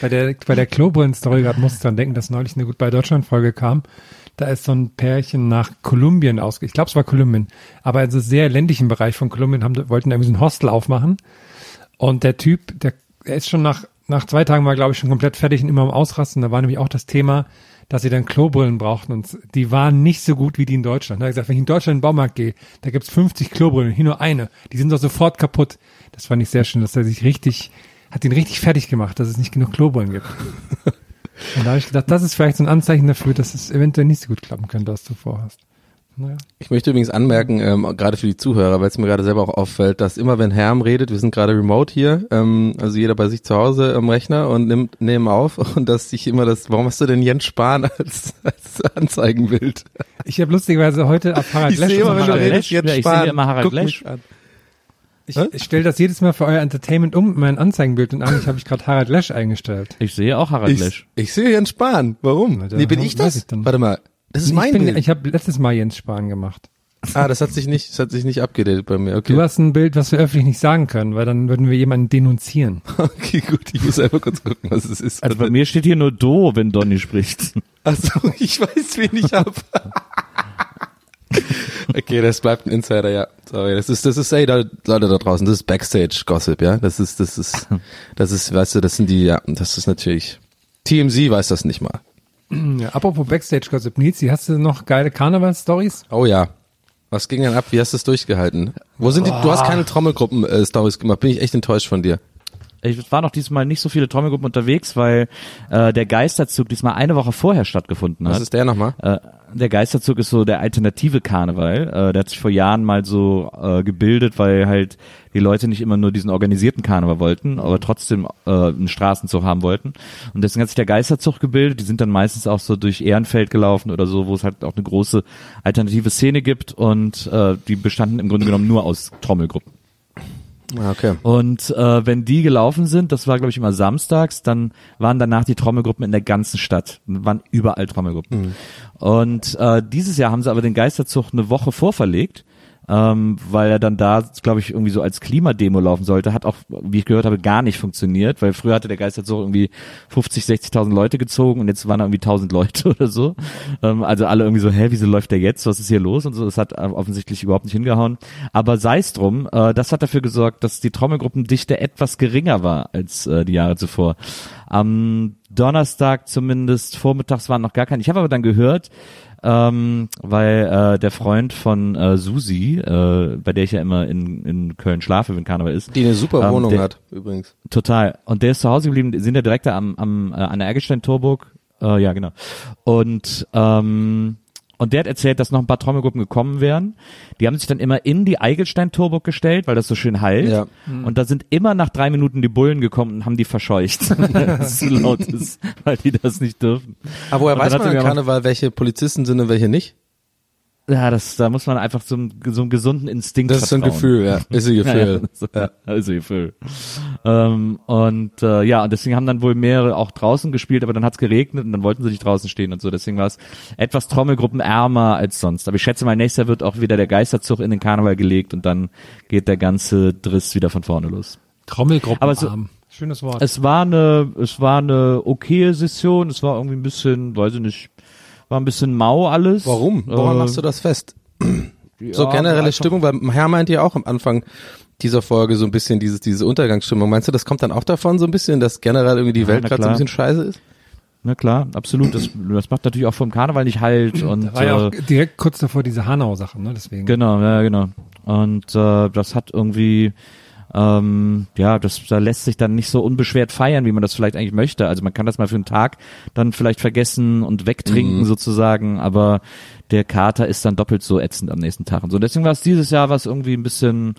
Bei der, bei der Klobrillen-Story gerade musste ich dran denken, dass neulich eine Gut bei Deutschland-Folge kam. Da ist so ein Pärchen nach Kolumbien ausge, ich glaube es war Kolumbien, aber also sehr ländlichen Bereich von Kolumbien haben, wollten irgendwie so ein Hostel aufmachen. Und der Typ, der, der ist schon nach, nach zwei Tagen war, glaube ich, schon komplett fertig und immer am Ausrasten. Da war nämlich auch das Thema, dass sie dann Klobrillen brauchten und die waren nicht so gut wie die in Deutschland. Da hat gesagt, wenn ich in Deutschland in den Baumarkt gehe, da gibt's 50 Klobrillen, hier nur eine. Die sind doch sofort kaputt. Das fand ich sehr schön, dass er sich richtig, hat ihn richtig fertig gemacht, dass es nicht genug Klobrillen gibt. Und da habe ich gedacht, das ist vielleicht so ein Anzeichen dafür, dass es eventuell nicht so gut klappen könnte, was du vorhast. Naja. Ich möchte übrigens anmerken, ähm, gerade für die Zuhörer, weil es mir gerade selber auch auffällt, dass immer wenn Herm redet, wir sind gerade remote hier, ähm, also jeder bei sich zu Hause am Rechner und nimmt nehmen auf und dass sich immer das, warum hast du denn Jens Spahn als, als Anzeigenbild? Ich habe lustigerweise heute auf Harald Ich Lesch sehe immer, wenn du redest? Jens Ja, ich sehe Spahn. immer Harald Lesch. an. Ich, ich stelle das jedes Mal für euer Entertainment um, mein Anzeigenbild und eigentlich habe ich gerade Harald Lesch eingestellt. Ich sehe auch Harald Ich, Lesch. ich sehe Jens Spahn. Warum? Da nee, bin ich das? ich. Warte mal. Das ist ich mein bin, Bild. ich habe letztes Mal Jens Spahn gemacht. ah, das hat sich nicht, das hat sich nicht abgedatet bei mir. Okay. Du hast ein Bild, was wir öffentlich nicht sagen können, weil dann würden wir jemanden denunzieren. okay, gut. Ich muss einfach kurz gucken, was es ist. Also bei mir steht hier nur Do, wenn Donny spricht. Achso, ich weiß, wen ich hab. Okay, das bleibt ein Insider, ja. Sorry, das ist, das ist, ey, da, Leute da draußen, das ist Backstage-Gossip, ja. Das ist, das ist, das ist, weißt du, das sind die, ja, das ist natürlich, TMZ weiß das nicht mal. Ja, apropos Backstage-Gossip, Nils, hast du noch geile Karneval-Stories? Oh ja. Was ging denn ab? Wie hast du es durchgehalten? Wo sind die, du hast keine Trommelgruppen-Stories gemacht, bin ich echt enttäuscht von dir. Ich war noch diesmal nicht so viele Trommelgruppen unterwegs, weil äh, der Geisterzug diesmal eine Woche vorher stattgefunden hat. Was ist der nochmal? Äh, der Geisterzug ist so der alternative Karneval. Äh, der hat sich vor Jahren mal so äh, gebildet, weil halt die Leute nicht immer nur diesen organisierten Karneval wollten, aber trotzdem äh, einen Straßenzug haben wollten. Und deswegen hat sich der Geisterzug gebildet. Die sind dann meistens auch so durch Ehrenfeld gelaufen oder so, wo es halt auch eine große alternative Szene gibt. Und äh, die bestanden im Grunde genommen nur aus Trommelgruppen. Ah, okay. Und äh, wenn die gelaufen sind, das war glaube ich immer samstags, dann waren danach die Trommelgruppen in der ganzen Stadt, waren überall Trommelgruppen. Und äh, dieses Jahr haben sie aber den Geisterzug eine Woche vorverlegt, ähm, weil er dann da, glaube ich, irgendwie so als Klimademo laufen sollte. Hat auch, wie ich gehört habe, gar nicht funktioniert, weil früher hatte der Geisterzug irgendwie 50, 60.000 Leute gezogen und jetzt waren da irgendwie 1000 Leute oder so. Ähm, also alle irgendwie so, hä, wieso läuft der jetzt? Was ist hier los? Und so, das hat äh, offensichtlich überhaupt nicht hingehauen. Aber sei es drum, äh, das hat dafür gesorgt, dass die Trommelgruppendichte etwas geringer war als äh, die Jahre zuvor. Am Donnerstag zumindest vormittags waren noch gar keine. Ich habe aber dann gehört, ähm, weil äh, der Freund von äh, Susi, äh, bei der ich ja immer in, in Köln schlafe, wenn Karneval ist, Die eine super Ähm, Wohnung der- hat, übrigens. Total. Und der ist zu Hause geblieben, sind ja direkt da am, am, äh, an der Ergelstein-Torburg. Äh, ja, genau. Und, ähm, und der hat erzählt, dass noch ein paar Trommelgruppen gekommen wären. Die haben sich dann immer in die Eigelstein-Torburg gestellt, weil das so schön halt. Ja. Und da sind immer nach drei Minuten die Bullen gekommen und haben die verscheucht, weil es zu laut ist, weil die das nicht dürfen. Aber woher weiß man im Karneval, welche Polizisten sind und welche nicht? Ja, das, da muss man einfach so, einem- so einem gesunden Instinkt Das ist so ein. Gefühl, ja. Ist ein Ja, ja, Gefühl. so, also Gefühl. Ähm, und äh, ja, und deswegen haben dann wohl mehrere auch draußen gespielt, aber dann hat's geregnet und dann wollten sie nicht draußen stehen und so. Deswegen war es etwas Trommelgruppenärmer als sonst. Aber ich schätze mal, nächstes Jahr wird auch wieder der Geisterzug in den Karneval gelegt und dann geht der ganze Driss wieder von vorne los. Trommelgruppen. Aber so- Schönes Wort. Es war eine, es war eine okaye Session. Es war irgendwie ein bisschen, weiß ich nicht, war ein bisschen mau alles. Warum? Woran Äh, machst du das fest? so ja, generelle einfach- Stimmung, weil Herr meinte ja auch am Anfang dieser Folge so ein bisschen dieses, diese Untergangsstimmung. Meinst du, das kommt dann auch davon so ein bisschen, dass generell irgendwie die Welt gerade so ein bisschen scheiße ist? Na klar, absolut. Das, das macht natürlich auch vom Karneval nicht halt. Und, war ja äh, auch direkt kurz davor diese Hanau-Sache, ne? Deswegen. Genau, ja, genau. Und äh, das hat irgendwie, ähm, ja, das da lässt sich dann nicht so unbeschwert feiern, wie man das vielleicht eigentlich möchte. Also man kann das mal für einen Tag dann vielleicht vergessen und wegtrinken sozusagen, aber der Kater ist dann doppelt so ätzend am nächsten Tag und so. Deswegen war es dieses Jahr was irgendwie ein bisschen,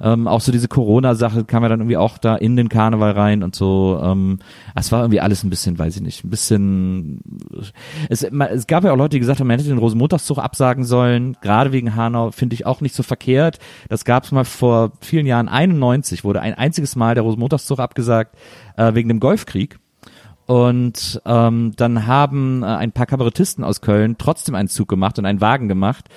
ähm, auch so diese Corona-Sache kam ja dann irgendwie auch da in den Karneval rein und so. Ähm, es war irgendwie alles ein bisschen, weiß ich nicht, ein bisschen. Es, es gab ja auch Leute, die gesagt haben, man hätte den Rosenmontagszug absagen sollen. Gerade wegen Hanau finde ich auch nicht so verkehrt. Das gab es mal vor vielen Jahren. 91 wurde ein einziges Mal der Rosenmontagszug abgesagt äh, wegen dem Golfkrieg. Und ähm, dann haben äh, ein paar Kabarettisten aus Köln trotzdem einen Zug gemacht und einen Wagen gemacht,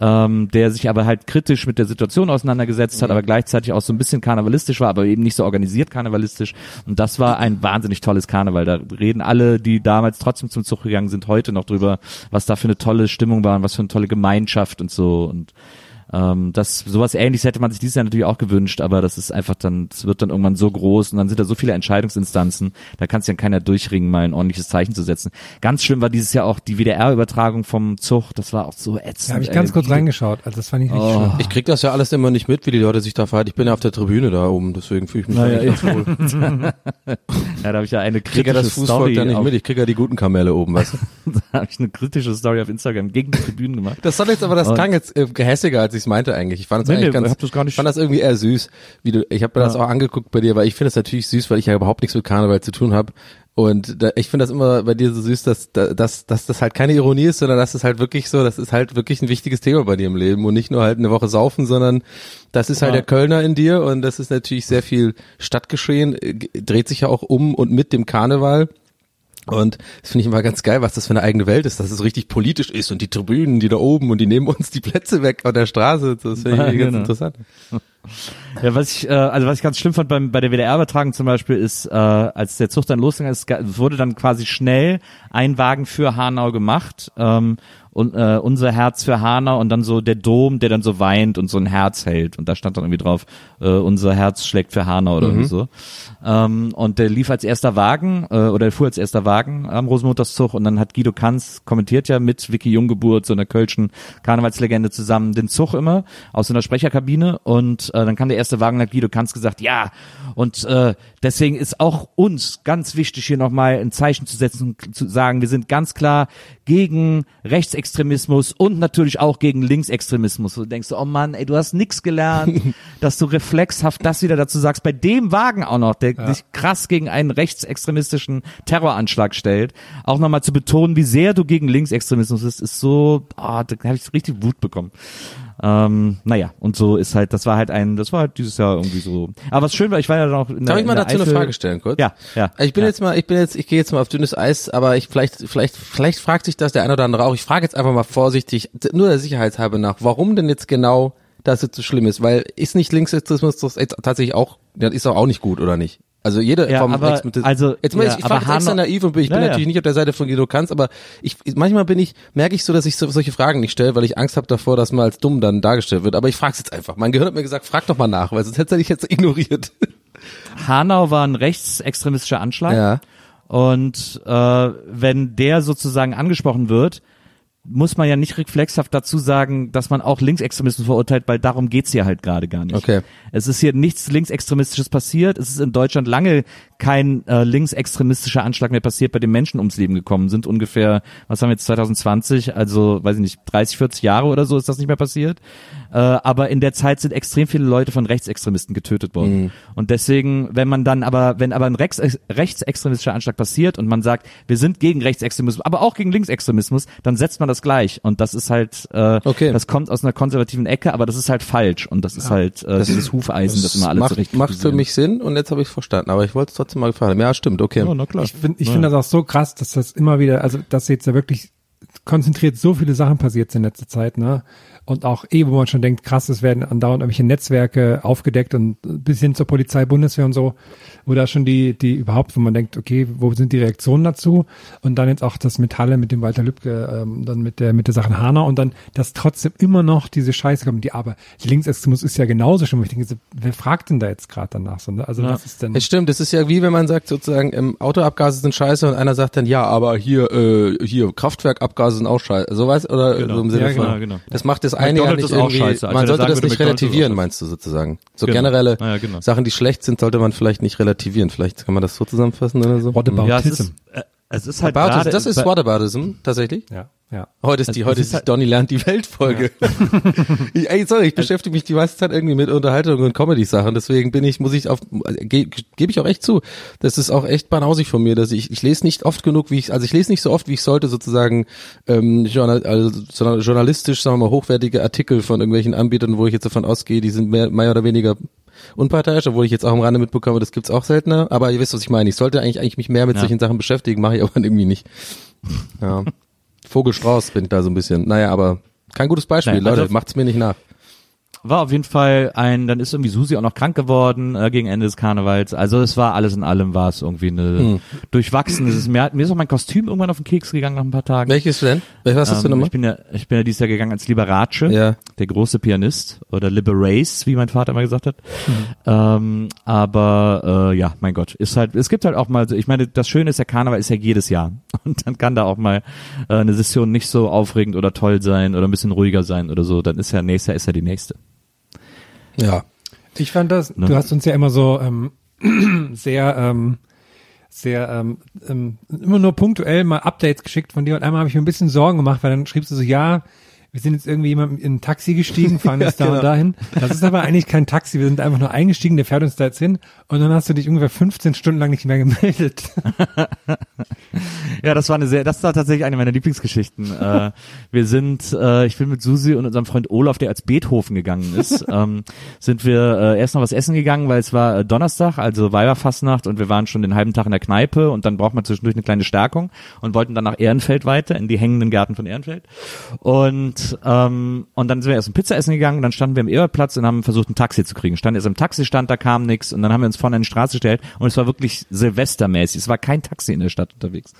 ähm, der sich aber halt kritisch mit der Situation auseinandergesetzt hat, aber gleichzeitig auch so ein bisschen karnevalistisch war, aber eben nicht so organisiert karnevalistisch. Und das war ein wahnsinnig tolles Karneval. Da reden alle, die damals trotzdem zum Zug gegangen sind, heute noch drüber, was da für eine tolle Stimmung war und was für eine tolle Gemeinschaft und so. Und ähm, das sowas ähnliches hätte man sich dieses Jahr natürlich auch gewünscht, aber das ist einfach dann, es wird dann irgendwann so groß und dann sind da so viele Entscheidungsinstanzen, da kann sich ja keiner durchringen, mal ein ordentliches Zeichen zu setzen. Ganz schlimm war dieses Jahr auch die WDR-Übertragung vom Zug, das war auch so ätzend. Da habe ich ey. ganz kurz reingeschaut. Also das fand ich richtig Oh. schlimm. Ich krieg das ja alles immer nicht mit, wie die Leute sich da verhalten. Ich bin ja auf der Tribüne da oben, deswegen fühle ich mich Naja, eigentlich ganz wohl. Ja, da habe ich ja eine Ich krieg ja kritische das Fußvolk Story, da nicht auf, mit, ich krieg ja die guten Kamelle oben, weißt du? da habe ich eine kritische Story auf Instagram gegen die Tribünen gemacht. Das soll jetzt aber, das Und- klang jetzt äh, gehässiger, als ich es meinte eigentlich. Ich fand es Nee, eigentlich nee, ganz, ich das gar nicht- fand das irgendwie eher süß. Wie du, ich habe mir das Ja. auch angeguckt bei dir, weil ich finde das natürlich süß, weil ich ja überhaupt nichts mit Karneval zu tun habe. Und da, ich finde das immer bei dir so süß, dass, dass, dass das halt keine Ironie ist, sondern dass es halt wirklich so, das ist halt wirklich ein wichtiges Thema bei dir im Leben und nicht nur halt eine Woche saufen, sondern das ist halt Ja. der Kölner in dir und das ist natürlich sehr viel Stadtgeschehen, äh, dreht sich ja auch um und mit dem Karneval. Und das finde ich immer ganz geil, was das für eine eigene Welt ist, dass es richtig politisch ist und die Tribünen, die da oben und die nehmen uns die Plätze weg von der Straße. Das finde ich Ja, ganz genau. interessant. Ja, was ich, äh, also was ich ganz schlimm fand beim, bei der WDR-Übertragung zum Beispiel ist, äh, als der Zug dann losging, es wurde dann quasi schnell ein Wagen für Hanau gemacht ähm, und, äh, unser Herz für Hanau und dann so der Dom, der dann so weint und so ein Herz hält. Und da stand dann irgendwie drauf, äh, unser Herz schlägt für Hanau oder irgendwie so. Ähm, und der lief als erster Wagen äh, oder er fuhr als erster Wagen am Rosenmontagszug und dann hat Guido Kanz kommentiert ja mit Vicky Junggeburt, so einer kölschen Karnevalslegende zusammen den Zug immer aus so einer Sprecherkabine. Und äh, dann kam der erste Wagen und hat Guido Kanz gesagt, ja und äh, deswegen ist auch uns ganz wichtig hier nochmal ein Zeichen zu setzen, zu sagen, wir sind ganz klar gegen Rechtsextremismus und natürlich auch gegen Linksextremismus. Du denkst, oh Mann, ey, du hast nix gelernt, dass du reflexhaft das wieder dazu sagst, bei dem Wagen auch noch, der sich krass gegen einen rechtsextremistischen Terroranschlag stellt, auch nochmal zu betonen, wie sehr du gegen Linksextremismus bist, ist so, ah, da habe ich richtig Wut bekommen. Ähm, naja, und so ist halt, das war halt ein, das war halt dieses Jahr irgendwie so. Aber was schön war, ich war ja noch in der, Darf ich mal dazu eine Eifel- Frage stellen, kurz? Ja, ja. Ich bin ja. jetzt mal, ich bin jetzt, ich gehe jetzt mal auf dünnes Eis, aber ich vielleicht, vielleicht, vielleicht fragt sich das der eine oder andere auch. Ich frage jetzt einfach mal vorsichtig, nur der Sicherheit halber nach, warum denn jetzt genau das jetzt so schlimm ist, weil ist nicht Linksextremismus jetzt tatsächlich auch, das ist doch auch nicht gut oder nicht? Also jede Ja, Form aber, also, jetzt mal, ja, ich, ich frage extra naiv und bin, ich bin Ja, ja. natürlich nicht auf der Seite von Guido Kanz, aber ich manchmal bin ich merke ich so, dass ich so, solche Fragen nicht stelle, weil ich Angst habe davor, dass man als dumm dann dargestellt wird. Aber ich frage jetzt einfach. Mein Gehirn hat mir gesagt, frag doch mal nach, weil sonst hätte dich jetzt ignoriert. Hanau war ein rechtsextremistischer Anschlag. Ja. Und äh, wenn der sozusagen angesprochen wird, muss man ja nicht reflexhaft dazu sagen, dass man auch Linksextremismus verurteilt, weil darum geht's hier halt gerade gar nicht. Okay. Es ist hier nichts Linksextremistisches passiert. Es ist in Deutschland lange kein äh, linksextremistischer Anschlag mehr passiert, bei dem Menschen ums Leben gekommen sind. Ungefähr, was haben wir jetzt 2020? Also, weiß ich nicht, 30, 40 Jahre oder so ist das nicht mehr passiert. Äh, aber in der Zeit sind extrem viele Leute von Rechtsextremisten getötet worden. Und deswegen, wenn man dann aber, wenn aber ein Rechts, rechtsextremistischer Anschlag passiert und man sagt, wir sind gegen Rechtsextremismus, aber auch gegen Linksextremismus, dann setzt man das gleich. Und das ist halt, äh, Okay. das kommt aus einer konservativen Ecke, aber das ist halt falsch. Und das ist halt äh, dieses Hufeisen, das, immer alle macht, zurecht macht für mich Sinn und jetzt habe ich verstanden, aber ich wollte es trotzdem mal gefallen. Ja, stimmt, okay. Ja, na klar. Ich finde ich find das auch so krass, dass das immer wieder, also dass jetzt ja wirklich konzentriert so viele Sachen passiert sind in letzter Zeit, ne? Und auch eh, wo man schon denkt, krass, es werden andauernd irgendwelche Netzwerke aufgedeckt und bis hin zur Polizei, Bundeswehr und so, wo da schon die, die überhaupt, wo man denkt, okay, wo sind die Reaktionen dazu? Und dann jetzt auch das mit Halle, mit dem Walter Lübcke, ähm, dann mit der, mit der Sache Hanau und dann, dass trotzdem immer noch diese Scheiße kommt, die aber, die Linksextremismus ist ja genauso schlimm. Ich denke, wer fragt denn da jetzt gerade danach so, ne? Also was ist denn? Es stimmt, das ist ja wie wenn man sagt sozusagen, ähm, Autoabgase sind scheiße und einer sagt dann, ja, aber hier, äh, hier, Kraftwerkabgase sind auch scheiße. So was oder Genau. so im Sinne Ja, von, genau, genau. das macht das eine ja nicht irgendwie, scheiße. Also man sollte das nicht relativieren, meinst du sozusagen. So Genau. generelle Ja, genau. Sachen, die schlecht sind, sollte man vielleicht nicht relativieren. Vielleicht kann man das so zusammenfassen oder so. What Ja, es ist, äh, es ist halt About gerade, das ist Whataboutism, tatsächlich. ja, ja. Heute ist die, Es- heute ist ist halt- Donny lernt die Weltfolge. ich, ey, sorry, ich beschäftige mich die meiste Zeit irgendwie mit Unterhaltung und Comedy-Sachen, deswegen bin ich, muss ich auf, ge, gebe ich auch echt zu. Das ist auch echt banausig von mir, dass ich, ich lese nicht oft genug, wie ich, also ich lese nicht so oft, wie ich sollte, sozusagen, ähm, journal, also, journalistisch, sagen wir mal, hochwertige Artikel von irgendwelchen Anbietern, wo ich jetzt davon ausgehe, die sind mehr, mehr oder weniger unparteiisch, obwohl ich jetzt auch am Rande mitbekomme, das gibt's auch seltener, aber ihr wisst, was ich meine. Ich sollte eigentlich, eigentlich mich mehr mit Ja. solchen Sachen beschäftigen, mache ich aber irgendwie nicht. Ja. Vogelstrauß bin ich da so ein bisschen. Naja, aber kein gutes Beispiel, Nein, also- Leute, macht's mir nicht nach. War auf jeden Fall ein, dann ist irgendwie Susi auch noch krank geworden äh, gegen Ende des Karnevals. Also es war alles in allem war es irgendwie eine Hm. durchwachsen. Es ist mir, mir ist auch mein Kostüm irgendwann auf den Keks gegangen nach ein paar Tagen. Welches denn? Was hast du Ähm, nochmal? ich bin ja, ich bin ja dieses Jahr gegangen als Liberace, Ja. der große Pianist oder Liberace, wie mein Vater mal gesagt hat. Mhm. Ähm, aber äh, ja, mein Gott, ist halt, es gibt halt auch mal, ich meine, das Schöne ist, der Karneval ist ja jedes Jahr und dann kann da auch mal äh, eine Session nicht so aufregend oder toll sein oder ein bisschen ruhiger sein oder so. Dann ist ja nächstes Jahr ist ja die nächste. Ja. Ich fand das, Ne? du hast uns ja immer so ähm, sehr, ähm, sehr, ähm, ähm, immer nur punktuell mal Updates geschickt von dir und einmal habe ich mir ein bisschen Sorgen gemacht, weil dann schriebst du so, ja, wir sind jetzt irgendwie jemand in ein Taxi gestiegen, fahren jetzt da genau. und dahin. Das ist aber eigentlich kein Taxi, wir sind einfach nur eingestiegen, der fährt uns da jetzt hin und dann hast du dich ungefähr 15 Stunden lang nicht mehr gemeldet. Ja, das war eine sehr, das war tatsächlich eine meiner Lieblingsgeschichten. äh, wir sind, äh, ich bin mit Susi und unserem Freund Olaf, der als Beethoven gegangen ist, ähm, sind wir äh, erst noch was essen gegangen, weil es war äh, Donnerstag, also Weiberfastnacht und wir waren schon den halben Tag in der Kneipe und dann braucht man zwischendurch eine kleine Stärkung und wollten dann nach Ehrenfeld weiter, in die hängenden Gärten von Ehrenfeld. Und Und, ähm, und dann sind wir erst ein Pizza essen gegangen, dann standen wir am Eberplatz und haben versucht, ein Taxi zu kriegen. Standen erst im Taxistand, da kam nichts und dann haben wir uns vorne an die Straße gestellt und es war wirklich silvestermäßig. Es war kein Taxi in der Stadt unterwegs.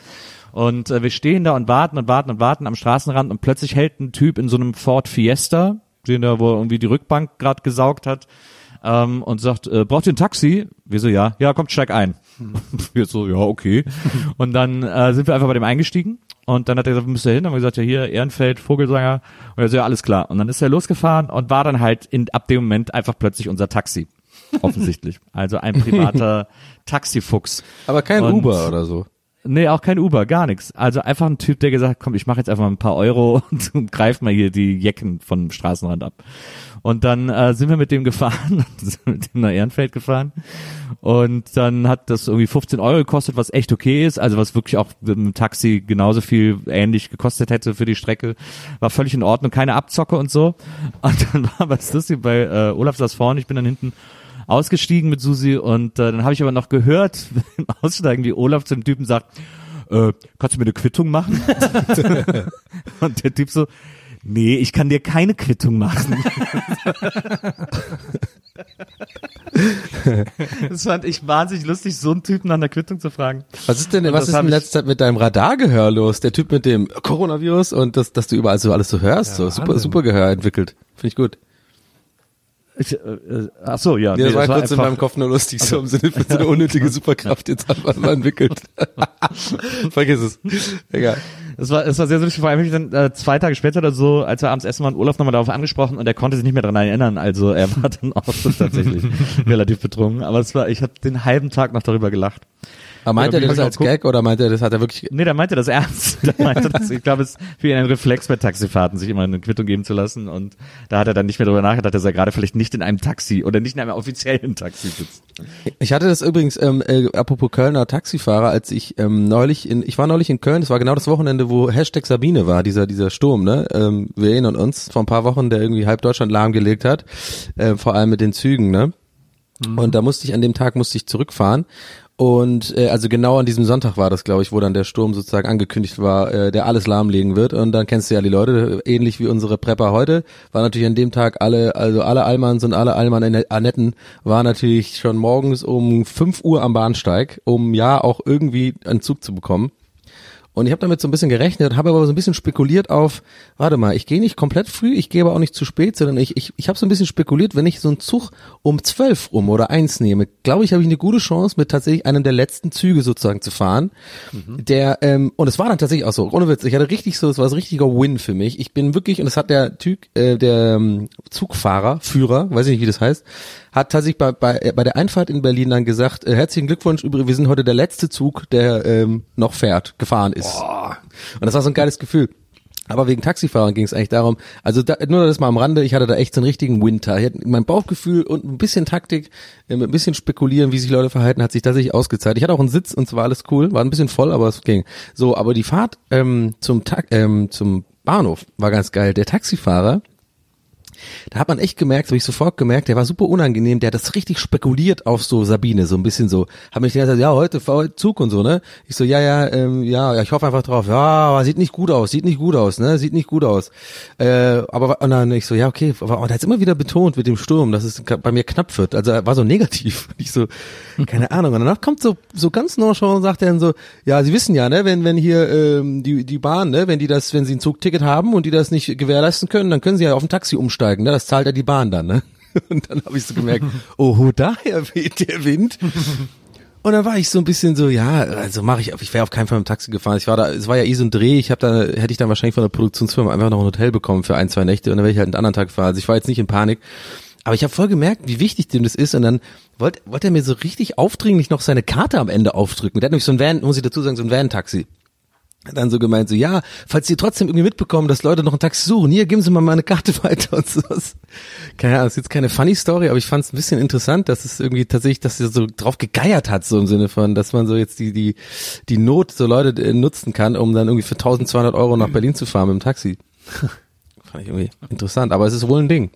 Und äh, wir stehen da und warten und warten und warten am Straßenrand und plötzlich hält ein Typ in so einem Ford Fiesta, den da, wo er irgendwie die Rückbank gerade gesaugt hat, ähm, und sagt, äh, braucht ihr ein Taxi? Wir so, ja. Ja, kommt, steig ein. Wir so, ja, okay. Und dann äh, sind wir einfach bei dem eingestiegen und dann hat er gesagt, wo müsst ihr hin? Dann haben wir gesagt, ja hier, Ehrenfeld, Vogelsanger. Und er so, ja, alles klar. Und dann ist er losgefahren und war dann halt in, ab dem Moment einfach plötzlich unser Taxi. Offensichtlich. Also ein privater Taxifuchs. Aber kein Und- Uber oder so. Nee, auch kein Uber, gar nichts. Also einfach ein Typ, der gesagt hat, komm, ich mache jetzt einfach mal ein paar Euro und, und greif mal hier die Jecken vom Straßenrand ab. Und dann äh, sind wir mit dem gefahren, sind mit dem nach Ehrenfeld gefahren. Und dann hat das irgendwie 15 Euro gekostet, was echt okay ist. Also was wirklich auch mit dem Taxi genauso viel ähnlich gekostet hätte für die Strecke. War völlig in Ordnung, keine Abzocke und so. Und dann war was lustig bei äh, Olaf saß vorne, ich bin dann hinten ausgestiegen mit Susi und äh, dann habe ich aber noch gehört im Aussteigen, wie Olaf zu dem Typen sagt, äh, kannst du mir eine Quittung machen? und der Typ so, nee, ich kann dir keine Quittung machen. das fand ich wahnsinnig lustig, so einen Typen nach einer Quittung zu fragen. Was ist denn, Und was ist in letzter Zeit mit deinem Radargehör los? Der Typ mit dem Coronavirus und das, dass du überall so alles so hörst, so super, Wahnsinn. super Gehör entwickelt. Finde ich gut. Ich, äh, äh, ach so, ja. Nee, das nee, war das war kurz in meinem Kopf nur lustig, so im Sinne von so eine unnötige Superkraft jetzt einfach mal entwickelt. Vergiss es. Egal. Es war, es war sehr lustig, vor allem ich dann äh, zwei Tage später oder so, als wir abends essen waren, Olaf nochmal darauf angesprochen und er konnte sich nicht mehr daran erinnern. Also er war dann auch so tatsächlich relativ betrunken. Aber es war, ich habe den halben Tag noch darüber gelacht. Aber meint er das als auch Gag oder meint er, das hat er wirklich, Nee, der meinte das ernst. Der meinte das, ich glaube, es ist für ihn ein Reflex bei Taxifahrten, sich immer eine Quittung geben zu lassen. Und da hat er dann nicht mehr darüber nachgedacht, dass er gerade vielleicht nicht in einem Taxi oder nicht in einem offiziellen Taxi sitzt. Ich hatte das übrigens, ähm, äh, apropos Kölner Taxifahrer, als ich ähm, neulich in, ich war neulich in Köln, das war genau das Wochenende, wo Hashtag Sabine war, dieser, dieser Sturm, ne? Ähm, wir erinnern uns, vor ein paar Wochen, der irgendwie halb Deutschland lahmgelegt hat, äh, vor allem mit den Zügen, ne? Und da musste ich, an dem Tag musste ich zurückfahren. Und äh, also genau an diesem Sonntag war das, glaube ich, wo dann der Sturm sozusagen angekündigt war, äh, der alles lahmlegen wird. Und dann kennst du ja die Leute, ähnlich wie unsere Prepper heute, war natürlich an dem Tag alle, also alle Allmanns und alle Allmann-Annetten waren natürlich schon morgens um 5 Uhr am Bahnsteig, um ja auch irgendwie einen Zug zu bekommen. Und ich habe damit so ein bisschen gerechnet, habe aber so ein bisschen spekuliert auf, warte mal, ich gehe nicht komplett früh, ich gehe aber auch nicht zu spät, sondern ich, ich, ich habe so ein bisschen spekuliert, wenn ich so einen Zug um zwölf rum oder eins nehme, glaube ich, habe ich eine gute Chance, mit tatsächlich einem der letzten Züge sozusagen zu fahren. Der, ähm, und es war dann tatsächlich auch so, ohne Witz, ich hatte richtig so, es war ein richtiger Win für mich. Ich bin wirklich, und das hat der Typ, äh, der ähm, Zugfahrer, Führer, weiß ich nicht, wie das heißt, hat tatsächlich bei, bei, äh, bei der Einfahrt in Berlin dann gesagt, äh, herzlichen Glückwunsch, wir sind heute der letzte Zug, der ähm, noch fährt, gefahren ist. Und das war so ein geiles Gefühl. Aber wegen Taxifahrern ging es eigentlich darum, also da, nur das mal am Rande, ich hatte da echt so einen richtigen Winter. Ich hatte mein Bauchgefühl und ein bisschen Taktik, äh, ein bisschen spekulieren, wie sich Leute verhalten, hat sich tatsächlich ausgezahlt. Ich hatte auch einen Sitz und zwar alles cool, war ein bisschen voll, aber es ging. So, aber die Fahrt ähm, zum, ähm, zum Bahnhof war ganz geil. Der Taxifahrer, da hat man echt gemerkt, habe ich sofort gemerkt, der war super unangenehm, der hat das richtig spekuliert auf so Sabine, so ein bisschen so. Hab mich gesagt, ja, heute heute Zug und so, ne? Ich so, ja, ja, ähm, ja, ja, ich hoffe einfach drauf. Ja, aber sieht nicht gut aus, sieht nicht gut aus, ne? Sieht nicht gut aus. Äh, aber und dann ich so, ja, okay, aber und er hat immer wieder betont mit dem Sturm, dass es bei mir knapp wird. Also er war so negativ. Ich so, keine Ahnung. Und danach kommt so so ganz nonchalant und sagt er dann so, ja, Sie wissen ja, ne, wenn wenn hier ähm, die die Bahn, ne, wenn die das, wenn sie ein Zugticket haben und die das nicht gewährleisten können, dann können sie ja auf ein Taxi umsteigen, ne? Das zahlt ja die Bahn dann, ne? Und dann habe ich so gemerkt, oh, daher weht der Wind. Und dann war ich so ein bisschen so, ja, also mache ich, ich wäre auf keinen Fall dem Taxi gefahren. Ich war da, es war ja eh so ein Dreh. Ich habe da, hätte ich dann wahrscheinlich von der Produktionsfirma einfach noch ein Hotel bekommen für ein, zwei Nächte und dann wäre ich halt einen anderen Tag gefahren. Also ich war jetzt nicht in Panik. Aber ich habe voll gemerkt, wie wichtig dem das ist. Und dann wollte wollte er mir so richtig aufdringlich noch seine Karte am Ende aufdrücken. Der hat nämlich so ein Van, muss ich dazu sagen, so ein Van-Taxi. Dann so gemeint, so, ja, falls Sie trotzdem irgendwie mitbekommen, dass Leute noch ein Taxi suchen, hier, geben Sie mal meine Karte weiter und sowas. Keine Ahnung, das ist jetzt keine funny Story, aber ich fand es ein bisschen interessant, dass es irgendwie tatsächlich, dass er so drauf gegeiert hat, so im Sinne von, dass man so jetzt die, die, die Not so Leute äh, nutzen kann, um dann irgendwie für 1200 Euro nach Berlin zu fahren mit dem Taxi. fand ich irgendwie interessant, aber es ist wohl ein Ding.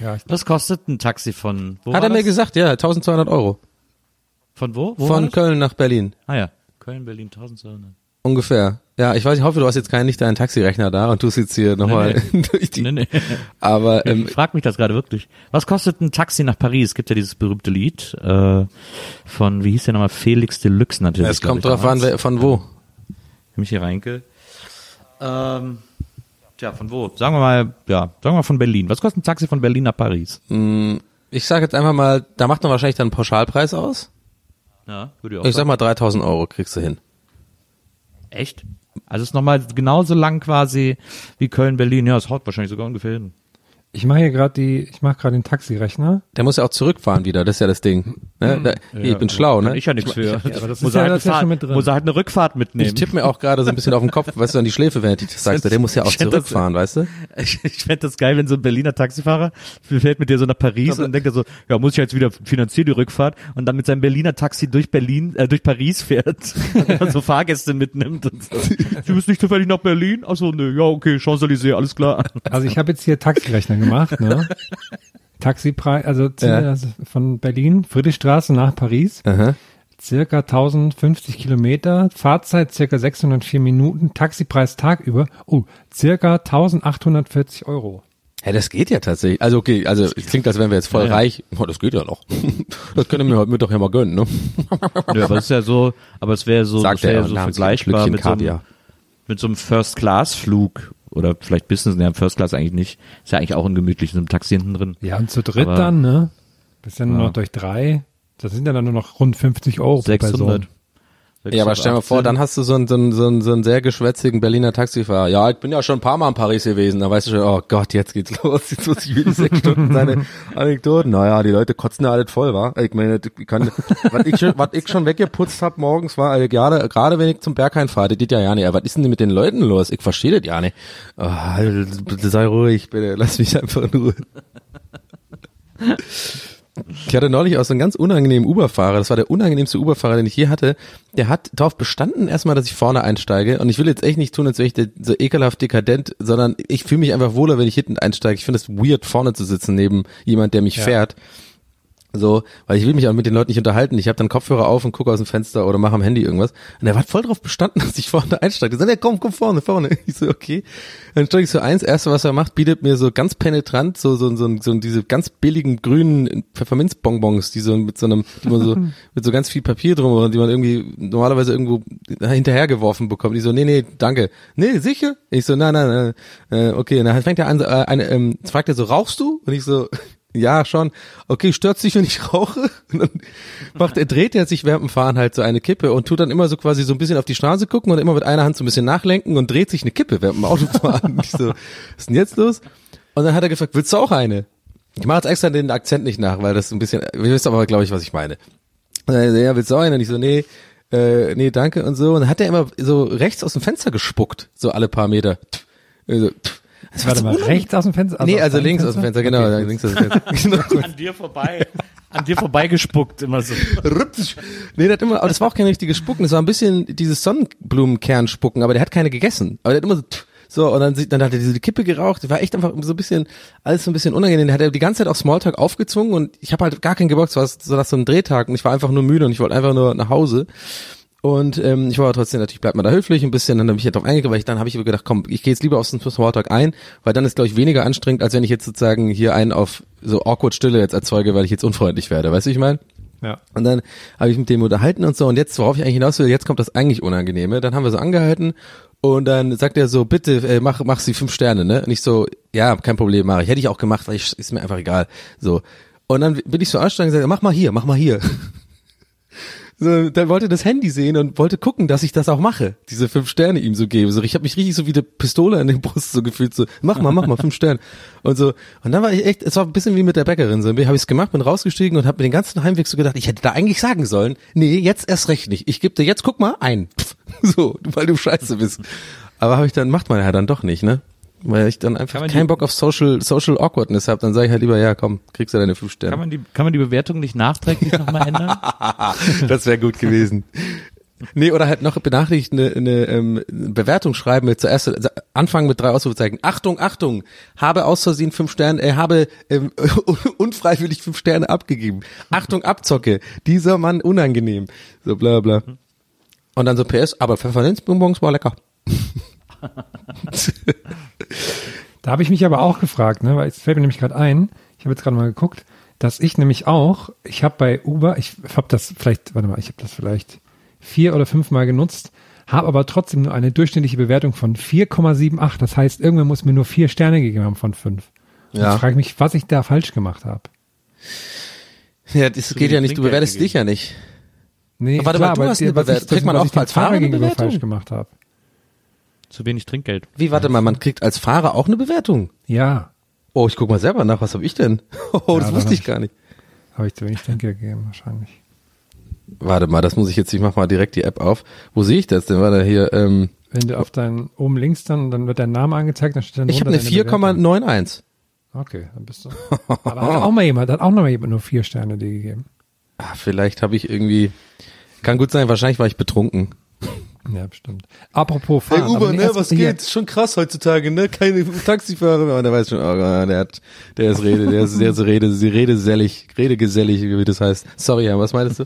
Ja, ich, Was kostet ein Taxi von, wo Hat war er mir das? gesagt, ja, 1200 Euro. Von wo? wo Von? Köln nach Berlin. Ah ja, Köln, Berlin, 1200. ungefähr. Ja, ich weiß, ich hoffe, du hast jetzt keinen nicht deinen Taxirechner da und tust jetzt hier nochmal durch die. Nee, nee. Aber ähm, Ich frag mich das gerade wirklich. Was kostet ein Taxi nach Paris? Es gibt ja dieses berühmte Lied äh, von, wie hieß der nochmal, Felix Deluxe natürlich. es kommt drauf an, wer, von wo. Michi Reinke. Ähm, tja, von wo? Sagen wir mal, ja, sagen wir mal von Berlin. Was kostet ein Taxi von Berlin nach Paris? Ich sage jetzt einfach mal, da macht man wahrscheinlich dann einen Pauschalpreis aus. Ja, würde ich auch Ich sag mal 3000 Euro kriegst du hin. Echt? Also es ist nochmal genauso lang quasi wie Köln-Berlin. Ja, es haut wahrscheinlich sogar ungefähr hin. Ich mache hier gerade die, ich mache gerade den Taxirechner. Der muss ja auch zurückfahren wieder, das ist ja das Ding. Ne? Da, hier, ich bin schlau, ne? ich ja nichts für. aber das muss ist er ja- halt das ja eine schon Fahrt- mit drin. Muss er halt eine Rückfahrt mitnehmen. Ich tippe mir auch gerade so ein bisschen auf den Kopf, weißt du, an die Schläfe, wenn du das sagst. Der muss ja auch Ich find das- zurückfahren, weißt du? Ich, ich fände das geil, wenn so ein Berliner Taxifahrer fährt mit dir so nach Paris und denkt er so, ja, muss ich jetzt wieder finanzieren, die Rückfahrt und dann mit seinem Berliner Taxi durch Berlin, äh, durch Paris fährt und so Fahrgäste mitnimmt und so. Sie müssen nicht zufällig nach Berlin? Achso, ne, ja, okay, Champs-Élysées, alles klar. Also ich habe jetzt hier Taxirechner gemacht, ne? Taxipreis, also Ja. also von Berlin, Friedrichstraße nach Paris, Aha. circa 1050 Kilometer, Fahrzeit circa 604 Minuten, Taxipreis tagüber, oh, circa 1840 Euro. Ja, das geht ja tatsächlich. Also okay, also es klingt, als wären wir jetzt voll Ja, ja. reich. Oh, das geht ja noch. Das können wir heute Mittag ja mal gönnen, ne? Ja, aber es ist ja so, aber es wäre so, Sagt das wäre er ja so vergleichbar mit so, einem, mit so einem First-Class-Flug oder vielleicht Business, ja, First Class eigentlich nicht. Ist ja eigentlich auch ungemütlich, in so einem Taxi hinten drin. Ja, und zu dritt Aber- dann, ne? Bis dann Ja. noch durch drei. Das sind ja dann nur noch rund 50 Euro pro 600. Person. Ja, aber stell dir mal vor, dann hast du so einen, so einen, so einen, so einen sehr geschwätzigen Berliner Taxifahrer. Ja, ich bin ja schon ein paar Mal in Paris gewesen. Da weißt du schon, oh Gott, jetzt geht's los. Jetzt muss ich wieder sechs Stunden seine Anekdoten. Naja, die Leute kotzen ja alles voll, wa? Ich meine, ich kann, was ich schon, was ich schon weggeputzt hab morgens war, also gerade, gerade wenn ich zum Berghain fahre, das geht ja ja nicht. Aber was ist denn mit den Leuten los? Ich verstehe das ja nicht. Oh, bitte sei ruhig, bitte, lass mich einfach in Ruhe. Ich hatte neulich auch so einen ganz unangenehmen Uberfahrer. Das war der unangenehmste Uberfahrer, den ich je hatte. Der hat darauf bestanden erstmal, dass ich vorne einsteige. Und ich will jetzt echt nicht tun, als wäre ich der- so ekelhaft dekadent, sondern ich fühle mich einfach wohler, wenn ich hinten einsteige. Ich finde es weird, vorne zu sitzen neben jemand, der mich fährt. So, weil ich will mich auch mit den Leuten nicht unterhalten. Ich habe dann Kopfhörer auf und gucke aus dem Fenster oder mache am Handy irgendwas. Und er hat voll drauf bestanden, dass ich vorne einsteige. Er sagt, ja, komm, komm vorne, vorne. Ich so, okay. Dann steige ich so eins. Erste, was er macht, bietet mir so ganz penetrant so so so, so diese ganz billigen grünen Pfefferminzbonbons, die so mit so einem, die man so mit so ganz viel Papier drum die man irgendwie normalerweise irgendwo hinterhergeworfen bekommt. Ich so, nee, nee, danke. Nee, sicher? Ich so, nein, nein, nein. Äh, okay. Und dann fängt er an, äh, eine, ähm, fragt er so, rauchst du? Und ich so, ja, schon. Okay, stört dich, wenn ich rauche? Und dann macht er, dreht er sich während dem Fahren halt so eine Kippe und tut dann immer so quasi so ein bisschen auf die Straße gucken und immer mit einer Hand so ein bisschen nachlenken und dreht sich eine Kippe während dem Autofahren. Und ich so, was ist denn jetzt los? Und dann hat er gefragt, willst du auch eine? Ich mache jetzt extra den Akzent nicht nach, weil das ein bisschen, ihr wisst aber, glaube ich, was ich meine. Und so, ja, willst du auch eine? Und ich so, nee, äh, nee, danke und so. Und dann hat er immer so rechts aus dem Fenster gespuckt, so alle paar Meter. Also, das war Warte so mal, rechts aus dem Fenster? nee, aus also links aus dem Fenster, genau, Okay, links aus dem Fenster. Genau. An dir vorbei, an dir vorbeigespuckt immer so. Nee, der hat immer, aber das war auch kein richtiges Spucken, das war ein bisschen dieses Sonnenblumenkern-Spucken, aber der hat keine gegessen. Aber der hat immer so, so, und dann, dann hat er diese Kippe geraucht, der war echt einfach so ein bisschen, alles so ein bisschen unangenehm. Der hat er die ganze Zeit auch Smalltalk aufgezwungen und ich habe halt gar keinen Geboxt, war so das so ein Drehtag und ich war einfach nur müde und ich wollte einfach nur nach Hause. Und ähm, ich war aber trotzdem natürlich, bleibt mal da höflich ein bisschen, dann habe ich halt drauf eingegangen, weil ich dann habe ich aber gedacht, komm, ich gehe jetzt lieber auf den Smalltalk ein, weil dann ist, glaube ich, weniger anstrengend, als wenn ich jetzt sozusagen hier einen auf so awkward Stille jetzt erzeuge, weil ich jetzt unfreundlich werde. Weißt du, wie ich meine? Ja. Und dann habe ich mit dem unterhalten und so. Und jetzt, worauf ich eigentlich hinaus will, jetzt kommt das eigentlich Unangenehme. Dann haben wir so angehalten und dann sagt er so, bitte äh, mach, mach sie fünf Sterne, ne? Und ich so, ja, kein Problem, mache ich. Hätte ich auch gemacht, weil ich, ist mir einfach egal. So. Und dann bin ich so anstrengend und gesagt, mach mal hier, mach mal hier. So, dann wollte das Handy sehen und wollte gucken, dass ich das auch mache, diese fünf Sterne ihm so gebe. So, ich habe mich richtig so wie eine Pistole an den Brust so gefühlt, so mach mal, mach mal fünf Sterne und so. Und dann war ich echt, es war ein bisschen wie mit der Bäckerin. So, habe ich es gemacht, bin rausgestiegen und habe mir den ganzen Heimweg so gedacht, ich hätte da eigentlich sagen sollen, nee, jetzt erst recht nicht. Ich gebe dir jetzt, guck mal, ein, Pff, so, weil du Scheiße bist. Aber habe ich dann macht man ja dann doch nicht, ne? Weil ich dann einfach die- keinen Bock auf Social Social Awkwardness habe, dann sage ich halt lieber, ja, komm, kriegst du deine fünf Sterne. Kann man die, kann man die Bewertung nicht nachträglich nochmal ändern? Das wäre gut gewesen. Nee, oder halt noch benachrichtigt eine, eine ähm, Bewertung schreiben mit zuerst also anfangen mit drei Ausrufezeichen. Achtung, Achtung, habe aus Versehen fünf Sterne, äh, habe ähm, unfreiwillig fünf Sterne abgegeben. Achtung, Abzocke, dieser Mann unangenehm. So bla bla. Und dann so PS, aber Pfefferminzbonbons war lecker. Da habe ich mich aber auch gefragt, ne, weil es fällt mir nämlich gerade ein, ich habe jetzt gerade mal geguckt, dass ich nämlich auch, ich habe bei Uber, ich habe das vielleicht, warte mal, ich habe das vielleicht vier oder fünf Mal genutzt, habe aber trotzdem nur eine durchschnittliche Bewertung von 4,78. Das heißt, irgendwer muss mir nur vier Sterne gegeben haben von fünf. Und Ja. Ich frage mich, was ich da falsch gemacht habe. Ja, das geht ja nicht, du bewertest dich ja nicht. Nee, Warte mal, du aber hast die- eine was Bewertung. ich, Kriegt man was auch als Fahrer gegenüber falsch gemacht habe. Zu wenig Trinkgeld. Wie, warte mal, man kriegt als Fahrer auch eine Bewertung. Ja, Oh, ich guck mal selber nach, was habe ich denn? Oh, das dann wusste ich ich- gar nicht. habe ich zu wenig Denke gegeben, wahrscheinlich. Warte mal, das muss ich jetzt, ich mach mal direkt die App auf. Wo sehe ich das denn? Warte, hier, ähm, Wenn du auf deinen, oben links dann, dann wird dein Name angezeigt, dann steht dann ich habe eine deine Bewertung. 4,91. Okay, dann bist du. Aber hat auch mal jemand, hat auch noch mal jemand nur vier Sterne dir gegeben. Ah, vielleicht habe ich irgendwie, kann gut sein, wahrscheinlich war ich betrunken. Ja, bestimmt. Apropos Fahren. aber ne, erst- hier- Schon krass heutzutage, ne? Keine Taxifahrer mehr. Und der weiß schon, oh, der hat, der ist Rede, der ist, der ist Rede, sie redesellig, redegesellig, wie das heißt. Sorry, was meinst du?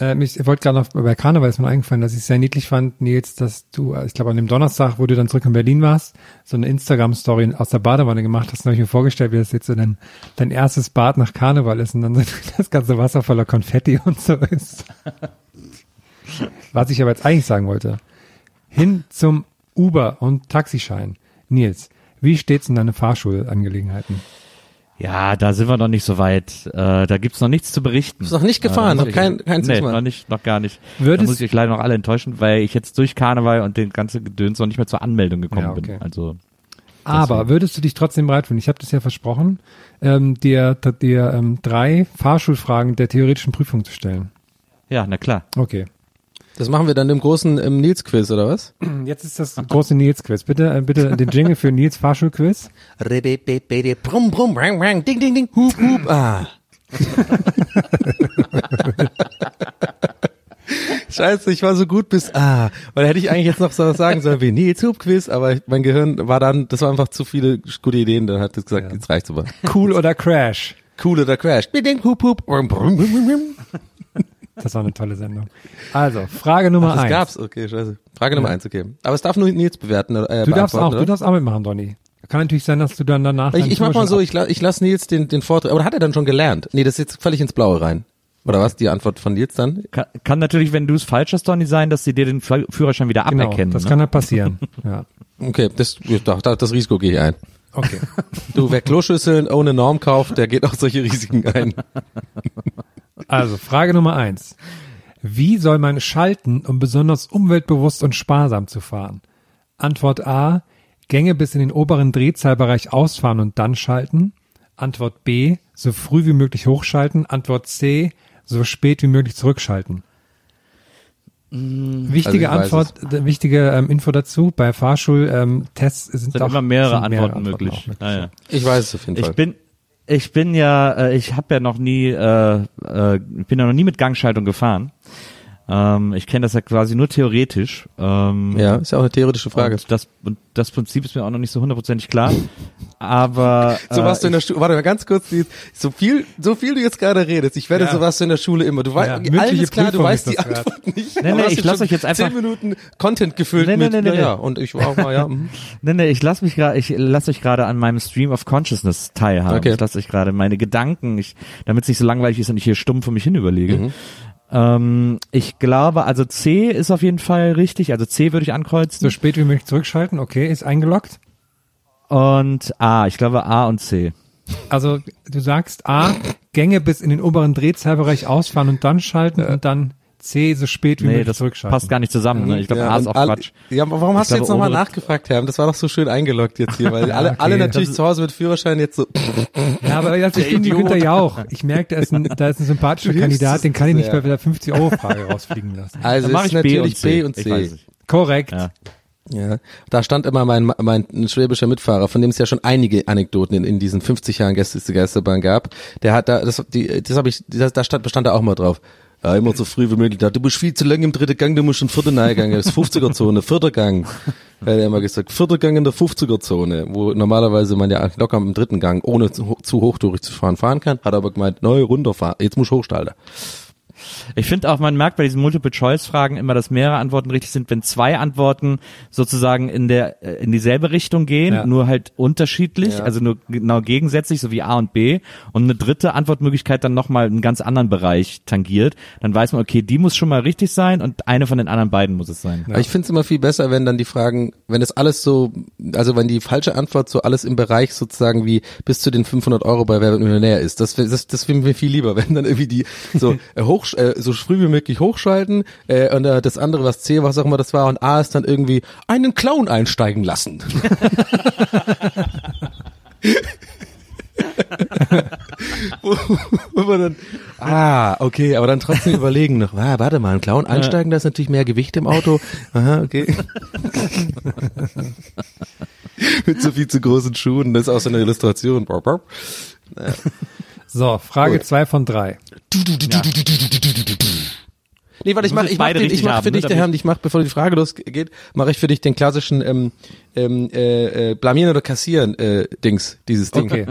Äh, mich, ich wollte gerade noch bei Karneval ist mir eingefallen, dass ich es sehr niedlich fand, Nils, dass du, äh, ich glaube an dem Donnerstag, wo du dann zurück in Berlin warst, so eine Instagram-Story aus der Badewanne gemacht hast, und habe ich mir vorgestellt, wie das jetzt so dein, dein erstes Bad nach Karneval ist und dann so das ganze Wasser voller Konfetti und so ist. Was ich aber jetzt eigentlich sagen wollte, hin zum Uber und Taxischein. Nils, wie steht's in deinen Fahrschulangelegenheiten? Ja, da sind wir noch nicht so weit. Äh, da gibt's noch nichts zu berichten. Bist noch nicht gefahren, Äh, noch kein, kein Nee, noch nicht, noch gar nicht. Würdest- da muss ich euch leider noch alle enttäuschen, weil ich jetzt durch Karneval und den ganzen Gedöns noch nicht mehr zur Anmeldung gekommen Ja, okay. bin. Also Aber würdest du dich trotzdem bereit fühlen? Ich habe das ja versprochen, ähm, dir, dir ähm, drei Fahrschulfragen der theoretischen Prüfung zu stellen. ja, na klar. Okay. Das machen wir dann im großen im Nils-Quiz, oder was? Jetzt ist das große Nils-Quiz. Bitte, äh, bitte den Jingle für Nils Fahrschulquiz. Brumm, brumm, brang, brang, ding, ding, ding, hup, hup, ah. Scheiße, ich war so gut bis ah, weil da hätte ich eigentlich jetzt noch so was sagen sollen wie Nils Hub Quiz, aber mein Gehirn war dann, das war einfach zu viele gute Ideen, dann hat es gesagt, jetzt reicht's aber. Cool oder Crash? Cool oder Crash. Ding, ding, hup, hup, brumm, brumm, brumm, brumm. Das war eine tolle Sendung. Also, Frage Nummer Das eins. gab's, okay, scheiße. Frage Nummer eins, okay. Aber es darf nur Nils bewerten. Äh, Du darfst auch, oder? du darfst auch mitmachen, Donny. Kann natürlich sein, dass du dann danach. Ich, ich mach mal so, ich, la, ich lass Nils den, den Vortrag, aber hat er dann schon gelernt? Nee, das ist jetzt völlig ins Blaue rein. Oder was? Die Antwort von Nils dann? Kann, kann natürlich, wenn du es falsch hast, Donny, sein, dass sie dir den Führ- Führerschein wieder Genau, aberkennen. das ne? kann halt passieren. Ja. Okay, das, ja, da- das Risiko gehe ich ein. Okay. Du, wer Kloschüsseln ohne Norm kauft, der geht auch solche Risiken ein. Also, Frage Nummer eins. Wie soll man schalten, um besonders umweltbewusst und sparsam zu fahren? Antwort A. Gänge bis in den oberen Drehzahlbereich ausfahren und dann schalten. Antwort B. So früh wie möglich hochschalten. Antwort C. So spät wie möglich zurückschalten. Wichtige Also Antwort, äh, wichtige ähm, Info dazu. Bei Fahrschultests ähm, sind, sind auch, immer mehrere sind Antworten möglich. auch möglich. Ah, ja. Ich weiß es auf jeden Fall. Ich bin, ich bin ja, äh, ich habe ja noch nie, äh, äh, bin ja noch nie mit Gangschaltung gefahren. Ähm, ich kenne das ja quasi nur theoretisch. Ähm, ja, ist ja auch eine theoretische Frage. Und das, und das Prinzip ist mir auch noch nicht so hundertprozentig klar. Aber So äh, warst du in der Schule, warte mal ganz kurz, so viel, so viel du jetzt gerade redest, ich wette, Ja. so warst du in der Schule immer. Du weißt, Ja, ist klar, du Prüfung weißt ist die. Antwort nicht. Nee, nee, ich jetzt lass schon euch jetzt einfach- Zehn Minuten Content gefüllt Nee, nee, mit, nee, nee, naja, nee. und ich war auch mal, ja. mhm. Nee, nee, ich lasse mich gerade, ich lasse euch gerade an meinem Stream of Consciousness teilhaben. Okay. Ich lasse euch gerade meine Gedanken, ich, damit es nicht so langweilig ist und ich hier stumm für mich hin überlege. Mhm. Ähm, ich glaube, also C ist auf jeden Fall richtig. Also C würde ich ankreuzen. So spät wie möglich zurückschalten. Okay, ist eingeloggt. Und A, ich glaube A und C. Also du sagst A, Gänge bis in den oberen Drehzahlbereich ausfahren und dann schalten und dann C, so spät wie Nee, möglich das zurückschalten. passt gar nicht zusammen. Ne? Ich glaube, ja, A ist auch all- Quatsch. Ja, aber warum hast Ich du jetzt nochmal nachgefragt, Herr? Das war doch so schön eingeloggt jetzt hier, weil alle, okay, alle natürlich ist- zu Hause mit Führerschein jetzt so, Ja, aber das ist wie Idiot. Günther Jauch. Ich merke, da ist ein, da ist ein sympathischer Kandidat, den kann ich nicht sehr. bei der 50-Euro-Frage rausfliegen lassen. also mache ist ich B natürlich und C. B und Ich C. Korrekt. Ja. Ja, da stand immer mein, mein schwäbischer Mitfahrer, von dem es ja schon einige Anekdoten in, in diesen 50 Jahren Gäste Geisterbahn gab. Der hat da, das, die, das habe ich, das, da stand, bestand da auch mal drauf. Ja, immer so früh wie möglich. Da, Du bist viel zu lang im dritten Gang, du musst schon vierter Gang. Das ist 50er Zone, vierter Gang. Hat er immer gesagt, vierter Gang in der 50er Zone, wo normalerweise man ja locker im dritten Gang, ohne zu, zu hochtourig zu fahren, kann. Hat aber gemeint, neu runterfahren, jetzt muss ich hochstalten. Ich finde auch, man merkt bei diesen Multiple-Choice-Fragen immer, dass mehrere Antworten richtig sind, wenn zwei Antworten sozusagen in der äh, in dieselbe Richtung gehen, Ja. nur halt unterschiedlich, Ja. also nur genau gegensätzlich, so wie A und B, und eine dritte Antwortmöglichkeit dann nochmal einen ganz anderen Bereich tangiert, dann weiß man, okay, die muss schon mal richtig sein und eine von den anderen beiden muss es sein. Aber ich finde es immer viel besser, wenn dann die Fragen, wenn das alles so, also wenn die falsche Antwort so alles im Bereich sozusagen wie bis zu den 500 Euro bei Wer wird Millionär ist. Das, das, das finden wir viel lieber, wenn dann irgendwie die so äh, hoch, äh, so früh wie möglich hochschalten äh, und äh, das andere, was C, was auch immer das war und A ist dann irgendwie einen Clown einsteigen lassen. wo, wo man dann, ah, okay, aber dann trotzdem überlegen noch, ah, warte mal, ein Clown einsteigen, da ist natürlich mehr Gewicht im Auto. Aha, okay. Mit so viel zu großen Schuhen, das ist auch so eine Illustration. Bop. So, Frage 2 cool. von 3. Ja. Nee, warte, ich mache ich mach, den, ich mach für haben, dich, ne, Herrn, ich mache, bevor die Frage losgeht, mache ich für dich den klassischen ähm, ähm, äh, blamieren oder kassieren äh, Dings, dieses Ding. Okay.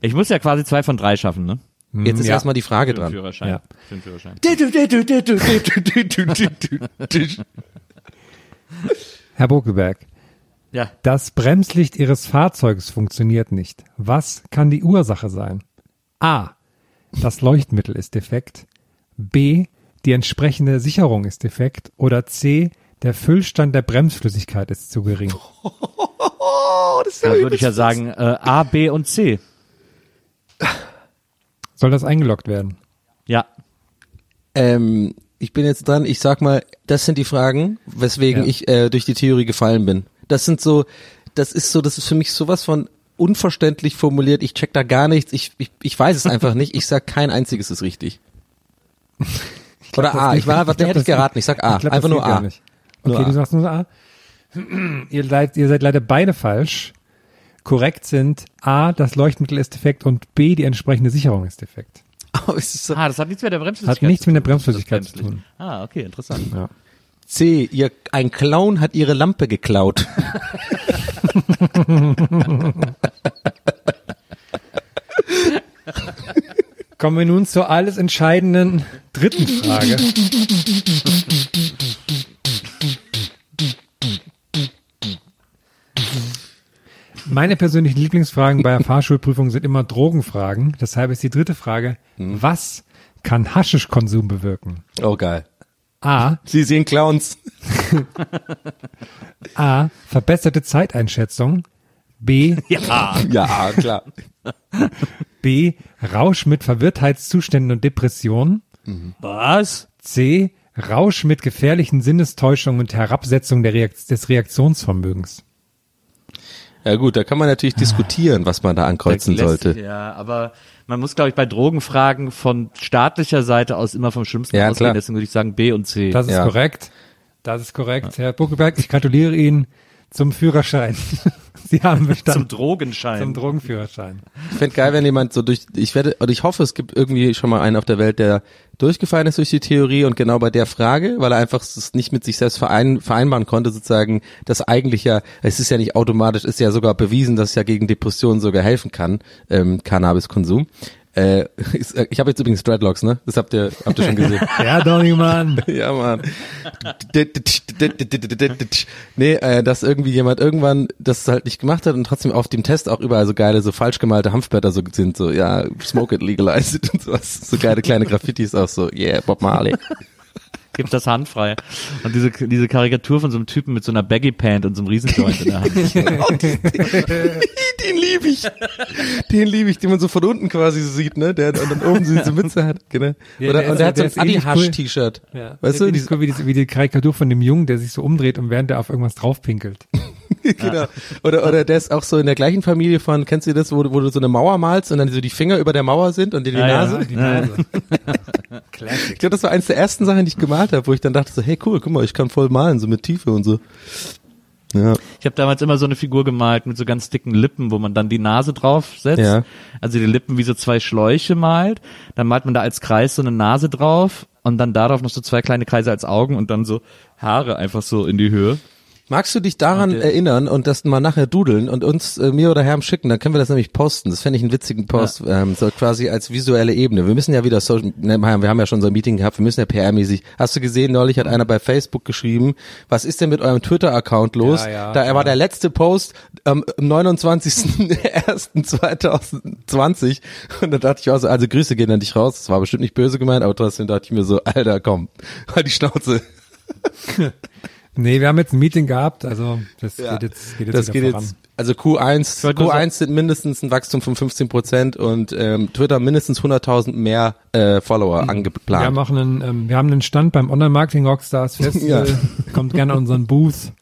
Ich muss ja quasi zwei von drei schaffen, ne? Jetzt ist ja. erstmal die Frage dran. Führerschein. Ja. Führerschein. Herr Buckeberg. Ja. das Bremslicht Ihres Fahrzeugs funktioniert nicht. Was kann die Ursache sein? A. Das Leuchtmittel ist defekt. B. Die entsprechende Sicherung ist defekt. Oder C. Der Füllstand der Bremsflüssigkeit ist zu gering. Oh, das ist Da ja würde ich ja sagen äh, A, B und C. Soll das eingeloggt werden? Ja. Ähm, ich bin jetzt dran, ich sag mal, das sind die Fragen, weswegen Ja. ich äh, durch die Theorie gefallen bin. Das sind so, das ist so, das ist für mich sowas von unverständlich formuliert, ich check da gar nichts, ich, ich, ich weiß es einfach nicht, ich sag kein einziges ist richtig. Oder A, ich war einfach, der hätte ich geraten, ich sag A, Ich glaub, einfach das nur A. nicht. Nur Okay, A. du sagst nur A. ihr, seid, ihr seid leider beide falsch. Korrekt sind A, das Leuchtmittel ist defekt und B, die entsprechende Sicherung ist defekt. Es ist so, Ah, das hat nichts mit der Bremsflüssigkeit Hat nichts mit der Bremsflüssigkeit das zu tun. Ah, okay, interessant. Ja. C, ihr, ein Clown hat ihre Lampe geklaut. Kommen wir nun zur alles entscheidenden dritten Frage. Meine persönlichen Lieblingsfragen bei der Fahrschulprüfung sind immer Drogenfragen. Deshalb ist die dritte Frage, was kann Haschischkonsum bewirken? Oh geil. A. Sie sehen Clowns. A. Verbesserte Zeiteinschätzung. B. Ja. Ja, klar. B. Rausch mit Verwirrtheitszuständen und Depressionen. Was? C. Rausch mit gefährlichen Sinnestäuschungen und Herabsetzung der Reakt des Reaktionsvermögens. Ja gut, da kann man natürlich diskutieren, was man da ankreuzen Lässt sollte. Ja, aber man muss, glaube ich, bei Drogenfragen von staatlicher Seite aus immer vom Schlimmsten Ja, ausgehen. klar. Deswegen würde ich sagen B und C. Das ist Ja. korrekt. Das ist korrekt, Herr Buckelberg. Ich gratuliere Ihnen zum Führerschein. Sie haben Zum bestanden. Drogenschein. Zum Drogenführerschein. Ich fände geil, wenn jemand so durch, ich werde, und ich hoffe, es gibt irgendwie schon mal einen auf der Welt, der durchgefallen ist durch die Theorie und genau bei der Frage, weil er einfach es nicht mit sich selbst verein, vereinbaren konnte, sozusagen, dass eigentlich ja, es ist ja nicht automatisch, ist ja sogar bewiesen, dass es ja gegen Depressionen sogar helfen kann, ähm, Cannabiskonsum. Äh, ist- ich habe jetzt übrigens Dreadlocks, ne? Das habt ihr, habt ihr schon gesehen. Ja, Donny, Mann. ja, Mann. nee, äh, dass irgendwie jemand irgendwann das halt nicht gemacht hat und trotzdem auf dem Test auch überall so geile, so falsch gemalte Hanfblätter so sind, so, ja, smoke it, legalize it und sowas. So geile kleine Graffitis auch so, yeah, Bob Marley. Gibt das handfrei. Und diese, diese Karikatur von so einem Typen mit so einer Baggy Pant und so einem Riesenjoint in der Hand. Den liebe ich. Den liebe ich, den man so von unten quasi so sieht, ne? Der und dann oben so diese Mütze hat, genau. Ja, Oder, der und ist- der hat so der ein ist ähnlich Adi-Hasch-T-Shirt. Ja. Weißt du, Wie, diese, die, wie, die, wie die Karikatur von dem Jungen, der sich so umdreht und während er auf irgendwas draufpinkelt. genau. Oder, oder der ist auch so in der gleichen Familie von, kennst du das, wo, du- wo du so eine Mauer malst und dann so die Finger über der Mauer sind und dir die Ja, ja. Nase? Die Nase. Ich glaube, das war eins der ersten Sachen, die ich gemalt habe, wo ich dann dachte so, hey cool, guck mal, ich kann voll malen, so mit Tiefe und so. Ja. Ich habe damals immer so eine Figur gemalt mit so ganz dicken Lippen, wo man dann die Nase draufsetzt. Ja. Also die Lippen wie so zwei Schläuche malt. Dann malt man da als Kreis so eine Nase drauf und dann darauf noch so zwei kleine Kreise als Augen und dann so Haare einfach so in die Höhe. Magst du dich daran erinnern und das mal nachher dudeln und uns äh, mir oder Herrn schicken, dann können wir das nämlich posten. Das fände ich einen witzigen Post, ähm, so quasi als visuelle Ebene. Wir müssen ja wieder Social, ne, wir haben ja schon so ein Meeting gehabt, wir müssen ja PR-mäßig. Hast du gesehen, neulich hat einer bei Facebook geschrieben, was ist denn mit eurem Twitter-Account los? Ja, ja, da ja. war der letzte Post ähm, am 29.01.2020 und da dachte ich auch so, also Grüße gehen an dich raus. Das war bestimmt nicht böse gemeint, aber trotzdem dachte ich mir so, Alter, komm, halt die Schnauze. Nee, wir haben jetzt ein Meeting gehabt, also das geht jetzt, geht jetzt das geht voran. jetzt, also Q1, wollte nur Q1 sind mindestens ein Wachstum von 15 Prozent und ähm, Twitter mindestens 100.000 mehr äh, Follower Wir angeplant. haben auch einen, ähm, wir haben einen Stand beim Online-Marketing Rockstars Festival. Kommt gerne an unseren Booth.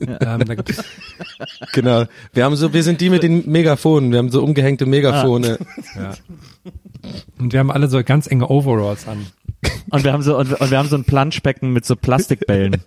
ähm, da gibt's, Genau. Wir haben so, wir sind die mit den Megafonen. Wir haben so umgehängte Megafone. ja. Und wir haben alle so ganz enge Overalls an. Und wir haben so, und, und wir haben so ein Planschbecken mit so Plastikbällen.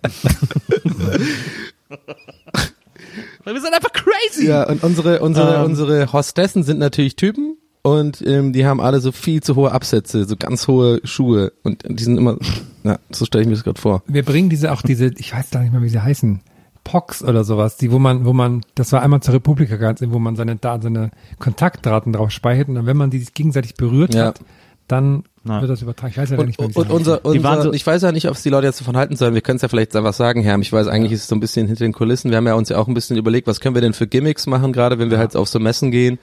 wir sind einfach crazy. Ja, und unsere, unsere, Ähm. unsere Hostessen sind natürlich Typen und ähm, die haben alle so viel zu hohe Absätze, so ganz hohe Schuhe und die sind immer, ja, so stelle ich mir das gerade vor. Wir bringen diese auch diese, ich weiß gar nicht mal, wie sie heißen, Pox oder sowas, die, wo man, wo man, das war einmal zur Republika ganz, wo man seine Daten, seine Kontaktdaten drauf speichert und dann, wenn man die sich gegenseitig berührt Ja. hat, dann Na. wird das übertragen. Ich weiß ja Und, nicht und unser, unser so- ich weiß ja nicht, ob es die Leute jetzt davon halten sollen. Wir können es ja vielleicht einfach sagen, Herr. Ich weiß, eigentlich ist es so ein bisschen hinter den Kulissen. Wir haben ja uns ja auch ein bisschen überlegt, was können wir denn für Gimmicks machen, gerade wenn wir halt auf so Messen gehen.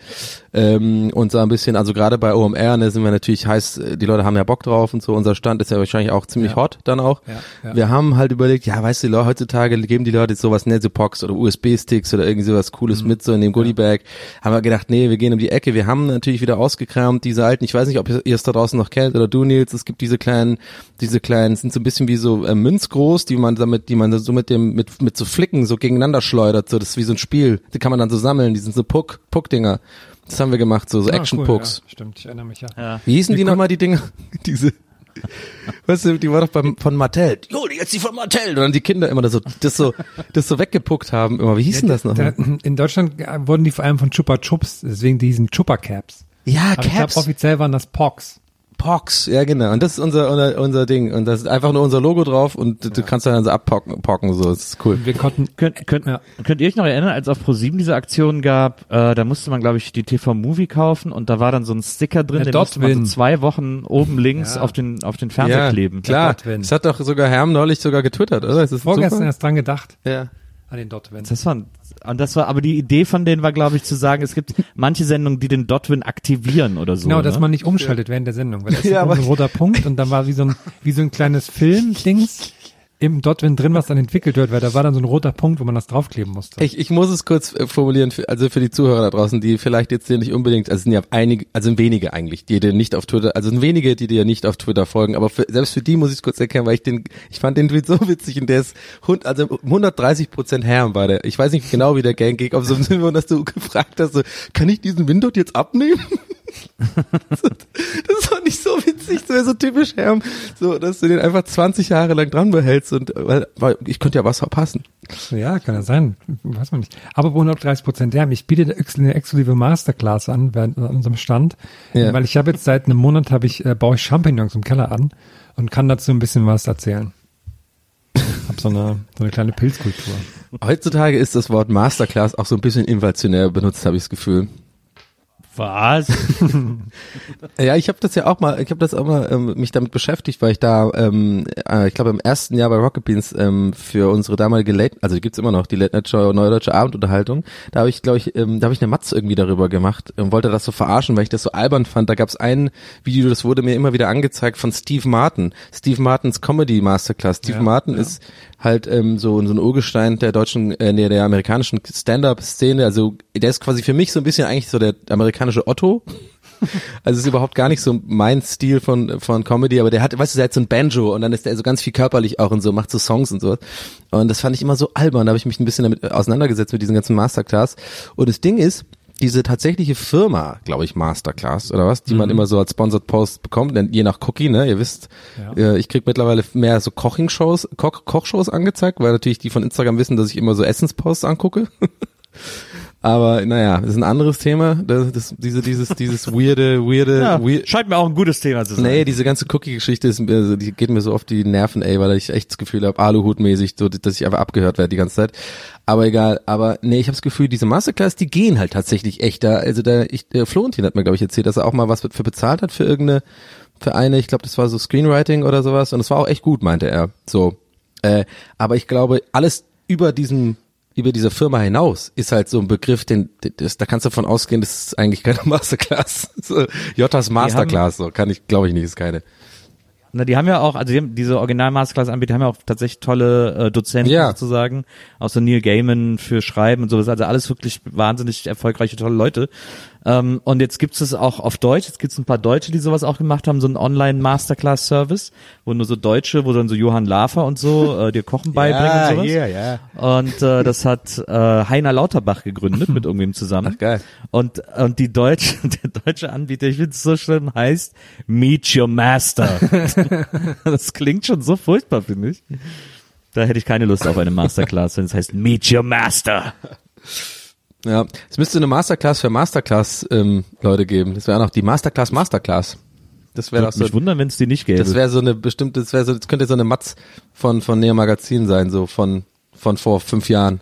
Ähm, und so ein bisschen, also gerade bei OMR, ne, sind wir natürlich heiß, äh, die Leute haben ja Bock drauf und so. Unser Stand ist ja wahrscheinlich auch ziemlich Ja. hot dann auch. Ja, ja. Wir haben halt überlegt, ja, weißt du, Leute, heutzutage geben die Leute sowas, ne, so Pox oder USB-Sticks oder irgendwie sowas Mhm. Cooles mit so in dem Goodiebag. Haben wir gedacht, nee, wir gehen um die Ecke. Wir haben natürlich wieder ausgekramt, diese alten, ich weiß nicht, ob ihr es da draußen noch kennt oder du, Nils, es gibt diese kleinen, diese kleinen, sind so ein bisschen wie so äh, münzgroß, die man damit, die man so mit dem, mit, mit so Flicken so gegeneinander schleudert, so, das ist wie so ein Spiel. Die kann man dann so sammeln, die sind so Puck, Puck-Dinger. Das haben wir gemacht, so, so Ah, cool, Action-Pucks. Ja, stimmt, ich erinnere mich ja. Ja. Wie hießen Wir die kon- nochmal, die Dinger? Diese, weißt du, die war doch beim, von Mattel. Jo, die jetzt die von Mattel. Und dann die Kinder immer das so, das so, das so weggepuckt haben immer. Wie hieß denn das Da, nochmal? in Deutschland wurden die vor allem von Chupa Chups, deswegen diesen Chupa Caps. Ja, Aber ich glaube, Caps. offiziell waren das Pox. Pox, ja genau. Und das ist unser, unser, unser Ding. Und das ist einfach nur unser Logo drauf und du- du kannst dann so abpocken, pocken, so. Das ist cool. Wir konnten, Könnt, könnt, Ja. könnt ihr euch noch erinnern, als auf ProSieben diese Aktion gab, äh, da musste man, glaube ich, die TV-Movie kaufen und da war dann so ein Sticker drin, Ja, den musste man so zwei Wochen oben links Ja. auf den, auf den Fernseher Ja, kleben. klar. Das hat doch sogar Herm neulich sogar getwittert, oder? Ist das vorgestern super? erst dran gedacht, Ja. An den Dotwin. Das war, und das war, aber die Idee von denen war, glaube ich, zu sagen, es gibt manche Sendungen, die den Dotwin aktivieren oder so. Genau, dass ne? man nicht umschaltet während der Sendung, weil da ist Ja, so ein roter Punkt und dann war wie so ein, wie so ein kleines Film-Dings im Dotwin drin, was dann entwickelt wird, weil da war dann so ein roter Punkt, wo man das draufkleben musste. Ich, ich muss es kurz äh, formulieren, für, also für die Zuhörer da draußen, die vielleicht jetzt dir nicht unbedingt, also sind ja einige, also wenige eigentlich, die dir nicht auf Twitter, also sind wenige, die dir nicht auf Twitter folgen, aber für, selbst für die muss ich es kurz erklären, weil ich den, ich fand den Tweet so witzig und der ist, hund, also 130 Prozent Herren war der. Ich weiß nicht genau, wie der Gang geht, ob so im Sinne, dass du gefragt hast, so, kann ich diesen Window jetzt abnehmen? das fand ich so witzig, das wäre so typisch Herm, so, dass du den einfach 20 Jahre lang dran behältst und, äh, weil, weil ich könnte ja was verpassen. Ja, kann ja sein. Weiß man nicht. Aber bei 130 Prozent der Ich biete eine ex- eine exklusive Masterclass an während an unserem Stand, Ja. weil ich habe jetzt seit einem Monat habe ich äh, baue ich Champignons im Keller an und kann dazu ein bisschen was erzählen. Hab so eine so eine kleine Pilzkultur. Heutzutage ist das Wort Masterclass auch so ein bisschen inflationär benutzt, habe ich das Gefühl. Was? Ja, ich habe das ja auch mal, ich habe das auch mal ähm, mich damit beschäftigt, weil ich da, ähm, äh, ich glaube im ersten Jahr bei Rocket Beans ähm, für unsere damalige Late, also die gibt's immer noch, die Late Night Show Neue Deutsche Abendunterhaltung, da habe ich, glaube ich, ähm, da habe ich eine Matz irgendwie darüber gemacht und wollte das so verarschen, weil ich das so albern fand. Da gab's ein Video, das wurde mir immer wieder angezeigt von Steve Martin, Steve Martins Comedy Masterclass. Steve Ja, Martin ja. ist halt ähm, so, so ein Urgestein der deutschen, äh, nee, der amerikanischen Stand-up-Szene. Also der ist quasi für mich so ein bisschen eigentlich so der amerikanische Otto. Also es ist überhaupt gar nicht so mein Stil von von Comedy, aber der hat, weißt du, der hat so ein Banjo und dann ist der so ganz viel körperlich auch und so, macht so Songs und so. Und das fand ich immer so albern, da habe ich mich ein bisschen damit auseinandergesetzt mit diesen ganzen Masterclass. Und das Ding ist, diese tatsächliche Firma, glaube ich, Masterclass oder was, die man immer so als Sponsored Post bekommt, denn je nach Cookie, ne, ihr wisst, Ja. äh, ich krieg mittlerweile mehr so Koching-Shows, Koch Kochshows angezeigt, weil natürlich die von Instagram wissen, dass ich immer so Essensposts angucke. Aber naja, das ist ein anderes Thema. Das, das, diese, dieses, dieses weirde, weirde, Ja, weird, scheint mir auch ein gutes Thema zu sein. Nee, diese ganze Cookie-Geschichte ist, also die geht mir so auf die Nerven, ey, weil ich echt das Gefühl habe, Aluhut-mäßig, so, dass ich einfach abgehört werde die ganze Zeit. Aber egal, aber nee, ich habe das Gefühl, diese Masterclass, die gehen halt tatsächlich echt da. Also da, ich, der Florentin hat mir, glaube ich, erzählt, dass er auch mal was für bezahlt hat für irgendeine, für eine, ich glaube, das war so Screenwriting oder sowas. Und es war auch echt gut, meinte er. So. Äh, aber ich glaube, alles über diesen über dieser Firma hinaus ist halt so ein Begriff, den, das, da kannst du davon ausgehen, das ist eigentlich keine Masterclass. So, Jottas Masterclass, so kann ich, glaube ich nicht, ist keine. Na, die haben ja auch, also die haben, diese Original-Masterclass-Anbieter haben ja auch tatsächlich tolle äh, Dozenten Ja. sozusagen, auch so Neil Gaiman für Schreiben und sowas, also alles wirklich wahnsinnig erfolgreiche, tolle Leute. Ähm, und jetzt gibt es auch auf Deutsch, jetzt gibt es ein paar Deutsche, die sowas auch gemacht haben, so einen Online-Masterclass-Service, wo nur so Deutsche, wo dann so Johann Lafer und so äh, dir Kochen beibringen und sowas. ja. Und äh, das hat äh, Heiner Lauterbach gegründet mit irgendwem zusammen. Ach, geil. Und und die deutsche der deutsche Anbieter, ich finde es so schlimm, heißt Meet Your Master. das klingt schon so furchtbar, finde ich. Da hätte ich keine Lust auf eine Masterclass, wenn es heißt Meet Your Master. Ja, es müsste eine Masterclass für Masterclass ähm, Leute geben. Das wäre auch noch die Masterclass Masterclass. Das wäre Würde doch so. mich wundern, wenn es die nicht gäbe. Das wäre so eine bestimmte, das wäre so, das könnte so eine Matz von von Neo Magazin sein, so von von vor fünf Jahren,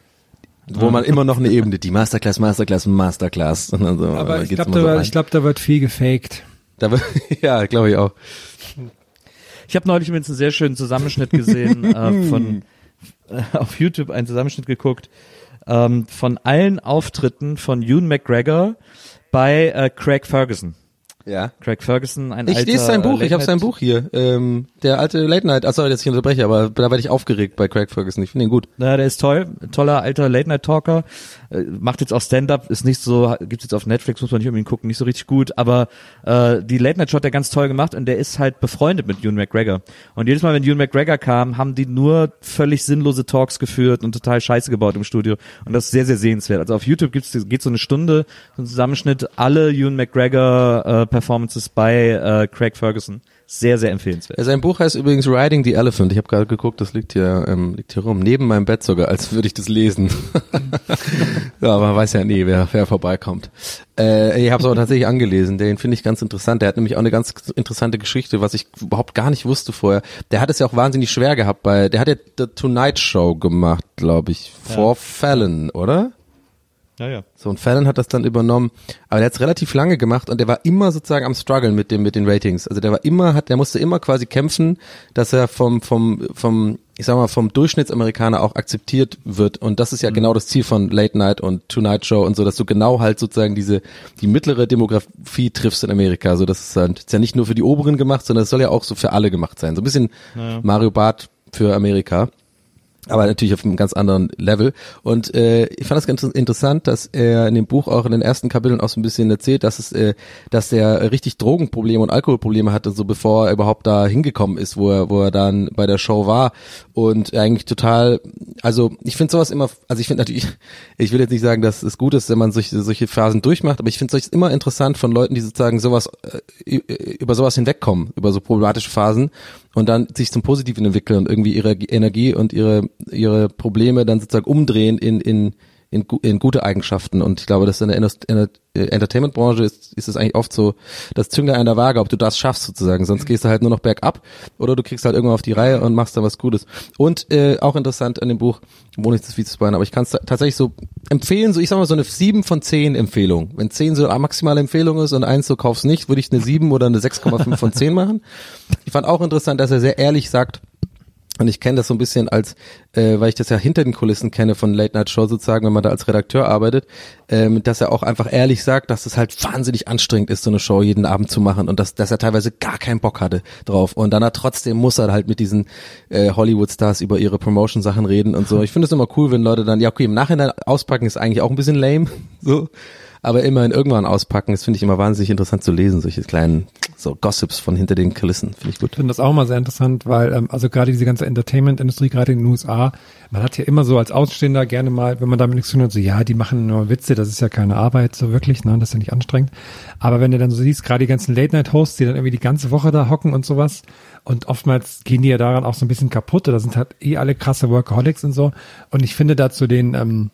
wo man immer noch eine Ebene, die Masterclass, Masterclass, Masterclass. Und dann so, Aber ich geht's glaube, so da, rein. ich glaub, da wird viel gefaked. Da wird- ja, glaube ich auch. Ich habe neulich übrigens einen sehr schönen Zusammenschnitt gesehen äh, von äh, auf YouTube einen Zusammenschnitt geguckt ähm, von allen Auftritten von Ewan McGregor bei äh, Craig Ferguson. Ja. Craig Ferguson, ein Ich alter lese sein Buch, ich habe sein Buch hier. Ähm, der alte Late Night, achso, jetzt ich unterbreche, aber da werde ich aufgeregt bei Craig Ferguson. Ich finde ihn gut. Ja, der ist toll, toller alter Late Night Talker, äh, macht jetzt auch Stand-up, ist nicht so, gibt's jetzt auf Netflix, muss man nicht unbedingt gucken, nicht so richtig gut, aber äh, die Late Night Show hat er ganz toll gemacht und der ist halt befreundet mit Ewan McGregor. Und jedes Mal, wenn Ewan McGregor kam, haben die nur völlig sinnlose Talks geführt und total Scheiße gebaut im Studio und das ist sehr, sehr sehenswert. Also auf YouTube gibt's, geht so eine Stunde, so ein Zusammenschnitt, alle Ewan McGregor äh, Performances bei äh, Craig Ferguson. Sehr, sehr empfehlenswert. Ja, Sein Buch heißt übrigens Riding the Elephant. Ich habe gerade geguckt, das liegt hier, ähm, liegt hier rum, neben meinem Bett sogar, als würde ich das lesen. ja, aber man weiß ja nie, wer, wer vorbeikommt. Äh, ich habe es aber tatsächlich angelesen. Den finde ich ganz interessant. Der hat nämlich auch eine ganz interessante Geschichte, was ich überhaupt gar nicht wusste vorher. Der hat es ja auch wahnsinnig schwer gehabt bei, der hat ja The Tonight Show gemacht, glaube ich, vor Fallon, oder? Ja, ja. So, und Fallon hat das dann übernommen. Aber der hat es relativ lange gemacht und der war immer sozusagen am struggeln mit dem, mit den Ratings. Also der war immer, hat, der musste immer quasi kämpfen, dass er vom, vom, vom, ich sag mal, vom Durchschnittsamerikaner auch akzeptiert wird. Und das ist ja genau das Ziel von Late Night und Tonight Show und so, dass du genau halt sozusagen diese, die mittlere Demografie triffst in Amerika. So, das ist, halt, ist ja nicht nur für die Oberen gemacht, sondern es soll ja auch so für alle gemacht sein. So ein bisschen Mario Barth für Amerika aber natürlich auf einem ganz anderen Level. Und äh, ich fand das ganz interessant, dass er in dem Buch auch in den ersten Kapiteln auch so ein bisschen erzählt, dass es, äh, dass er richtig Drogenprobleme und Alkoholprobleme hatte, so bevor er überhaupt da hingekommen ist, wo er, wo er dann bei der Show war und eigentlich total, also ich finde sowas immer, also ich finde natürlich, ich will jetzt nicht sagen, dass es gut ist, wenn man solche, solche Phasen durchmacht, aber ich finde es immer interessant von Leuten, die sozusagen sowas äh, über sowas hinwegkommen, über so problematische Phasen und dann sich zum Positiven entwickeln und irgendwie ihre Energie und ihre ihre Probleme dann sozusagen umdrehen in in in, in gute Eigenschaften und ich glaube, dass in der Inner- Inner- äh, Entertainment-Branche ist, ist es eigentlich oft so, das Zünglein an der Waage, ob du das schaffst sozusagen, sonst gehst du halt nur noch bergab oder du kriegst halt irgendwann auf die Reihe und machst dann was Gutes. Und äh, auch interessant an dem Buch, wo nicht das wie zu spoilern, aber ich kann es tatsächlich so empfehlen, so ich sag mal so eine 7 von 10 Empfehlung. Wenn 10 so eine maximale Empfehlung ist und eins so kaufst nicht, würde ich eine 7 oder eine 6,5 von 10 machen. Ich fand auch interessant, dass er sehr ehrlich sagt, und ich kenne das so ein bisschen als, äh, weil ich das ja hinter den Kulissen kenne von Late Night Show sozusagen, wenn man da als Redakteur arbeitet, ähm, dass er auch einfach ehrlich sagt, dass es halt wahnsinnig anstrengend ist, so eine Show jeden Abend zu machen und dass, dass er teilweise gar keinen Bock hatte drauf. Und dann hat trotzdem muss er halt mit diesen äh, Hollywood-Stars über ihre Promotion-Sachen reden und so. Ich finde es immer cool, wenn Leute dann, ja okay, im Nachhinein auspacken ist eigentlich auch ein bisschen lame, so. Aber immerhin irgendwann auspacken, das finde ich immer wahnsinnig interessant zu lesen, solche kleinen so Gossips von hinter den Kulissen, finde ich gut. Ich finde das auch mal sehr interessant, weil ähm, also gerade diese ganze Entertainment-Industrie, gerade in den USA, man hat ja immer so als Außenstehender gerne mal, wenn man damit nichts zu tun hat, so ja, die machen nur Witze, das ist ja keine Arbeit, so wirklich, ne, das ist ja nicht anstrengend. Aber wenn du dann so siehst, gerade die ganzen Late-Night-Hosts, die dann irgendwie die ganze Woche da hocken und sowas, und oftmals gehen die ja daran auch so ein bisschen kaputt, oder sind halt eh alle krasse Workaholics und so. Und ich finde dazu den, ähm,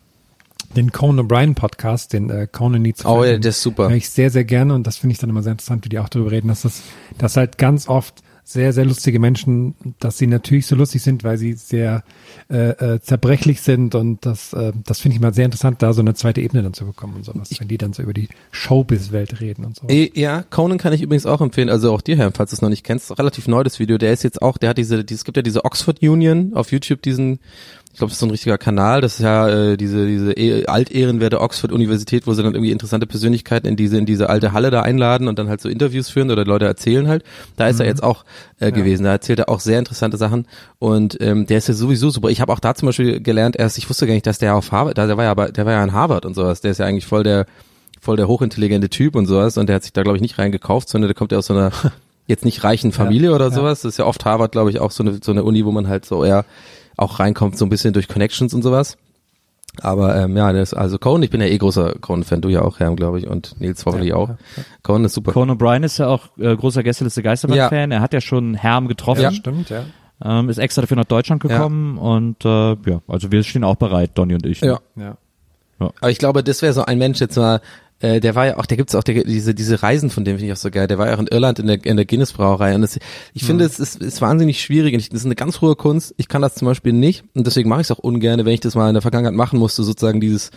den Conan O'Brien Podcast, den äh, Conan Needs Oh ja, der ist super. höre ich sehr, sehr gerne und das finde ich dann immer sehr interessant, wie die auch darüber reden, dass das, dass halt ganz oft sehr, sehr lustige Menschen, dass sie natürlich so lustig sind, weil sie sehr äh, äh, zerbrechlich sind und das, äh, das finde ich mal sehr interessant, da so eine zweite Ebene dann zu bekommen und sowas, wenn die dann so über die Showbiz-Welt reden und so. Ja, Conan kann ich übrigens auch empfehlen, also auch dir, Herr, falls du es noch nicht kennst, relativ neu das Video, der ist jetzt auch, der hat diese, die- es gibt ja diese Oxford Union auf YouTube, diesen, ich glaube, das ist so ein richtiger Kanal, das ist ja äh, diese, diese eh- altehrenwerte Oxford-Universität, wo sie dann irgendwie interessante Persönlichkeiten in diese, in diese alte Halle da einladen und dann halt so Interviews führen oder Leute erzählen halt. Da ist er jetzt auch äh, gewesen, da erzählt er auch sehr interessante Sachen. Und ähm, der ist ja sowieso super. Ich habe auch da zum Beispiel gelernt, erst, ich wusste gar nicht, dass der auf Harvard, der war ja, der war ja in Harvard und sowas, der ist ja eigentlich voll der, voll der hochintelligente Typ und sowas. Und der hat sich da glaube ich nicht reingekauft, sondern der kommt ja aus so einer jetzt nicht reichen Familie oder sowas. Das ist ja oft Harvard, glaube ich, auch so eine so eine Uni, wo man halt so eher auch reinkommt, so ein bisschen durch Connections und sowas. Aber ähm, ja, das, also Conan, ich bin ja eh großer Conan-Fan, du ja auch, Herm, glaube ich, und Nils hoffentlich auch. Conan ist super. Conan O'Brien ist ja auch äh, großer Gästeliste Geisterbahn-Fan. Er hat ja schon Herm getroffen, Ja. Stimmt, ja. ähm, ist extra dafür nach Deutschland gekommen und äh, ja, also wir stehen auch bereit, Donny und ich. ne? Ja. Ja. Aber ich glaube, das wäre so ein Mensch jetzt mal, äh, der war ja auch, der gibt's auch der, diese diese Reisen von dem finde ich auch so geil. Der war ja auch in Irland in der in der Guinness Brauerei und das, ich finde es ist, ist wahnsinnig schwierig und ich, das ist eine ganz hohe Kunst. Ich kann das zum Beispiel nicht und deswegen mache ich es auch ungern, wenn ich das mal in der Vergangenheit machen musste, sozusagen dieses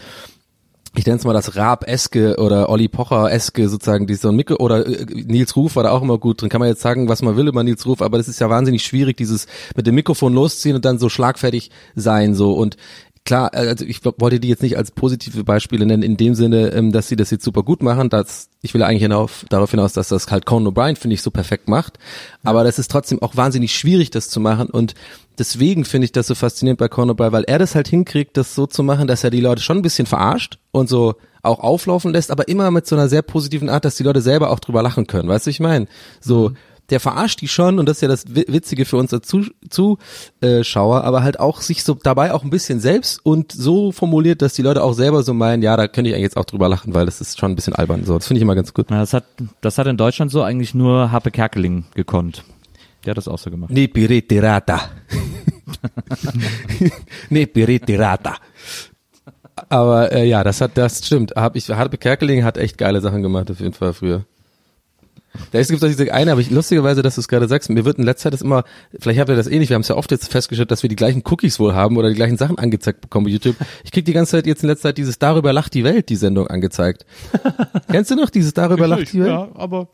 ich nenne es mal das Raab-eske oder Olli Pocher-eske sozusagen, die so ein Mikro, oder äh, Nils Ruf war da auch immer gut drin. Kann man jetzt sagen, was man will über Nils Ruf, aber das ist ja wahnsinnig schwierig, dieses mit dem Mikrofon losziehen und dann so schlagfertig sein, so. Und klar, also ich wollte die jetzt nicht als positive Beispiele nennen, in dem Sinne, ähm, dass sie das jetzt super gut machen. dass ich will eigentlich hinauf, darauf hinaus, dass das halt Conan O'Brien, finde ich, so perfekt macht. Aber das ist trotzdem auch wahnsinnig schwierig, das zu machen. Und deswegen finde ich das so faszinierend bei Conan O'Brien, weil er das halt hinkriegt, das so zu machen, dass er die Leute schon ein bisschen verarscht und so auch auflaufen lässt, aber immer mit so einer sehr positiven Art, dass die Leute selber auch drüber lachen können. Weißt du, ich meine? So, der verarscht die schon und das ist ja das Wi- Witzige für uns als Zu- Zuschauer, aber halt auch sich so dabei auch ein bisschen selbst und so formuliert, dass die Leute auch selber so meinen, ja, da könnte ich eigentlich jetzt auch drüber lachen, weil das ist schon ein bisschen albern. So, das finde ich immer ganz gut. Ja, das hat das hat in Deutschland so eigentlich nur Happe Kerkeling gekonnt. Der hat das auch so gemacht. Ne piritirata. ne piritirata. Aber äh, ja, das hat, das stimmt. Hab ich, Harpe Kerkeling hat echt geile Sachen gemacht auf jeden Fall früher. Da gibt es diese eine, aber ich lustigerweise, dass du es gerade sagst, mir wird in letzter Zeit das immer, vielleicht habt ihr das eh nicht, wir haben es ja oft jetzt festgestellt, dass wir die gleichen Cookies wohl haben oder die gleichen Sachen angezeigt bekommen bei YouTube. Ich krieg die ganze Zeit jetzt in letzter Zeit dieses Darüber lacht die Welt, die Sendung angezeigt. Kennst du noch dieses Darüber lacht die Welt? Ja, aber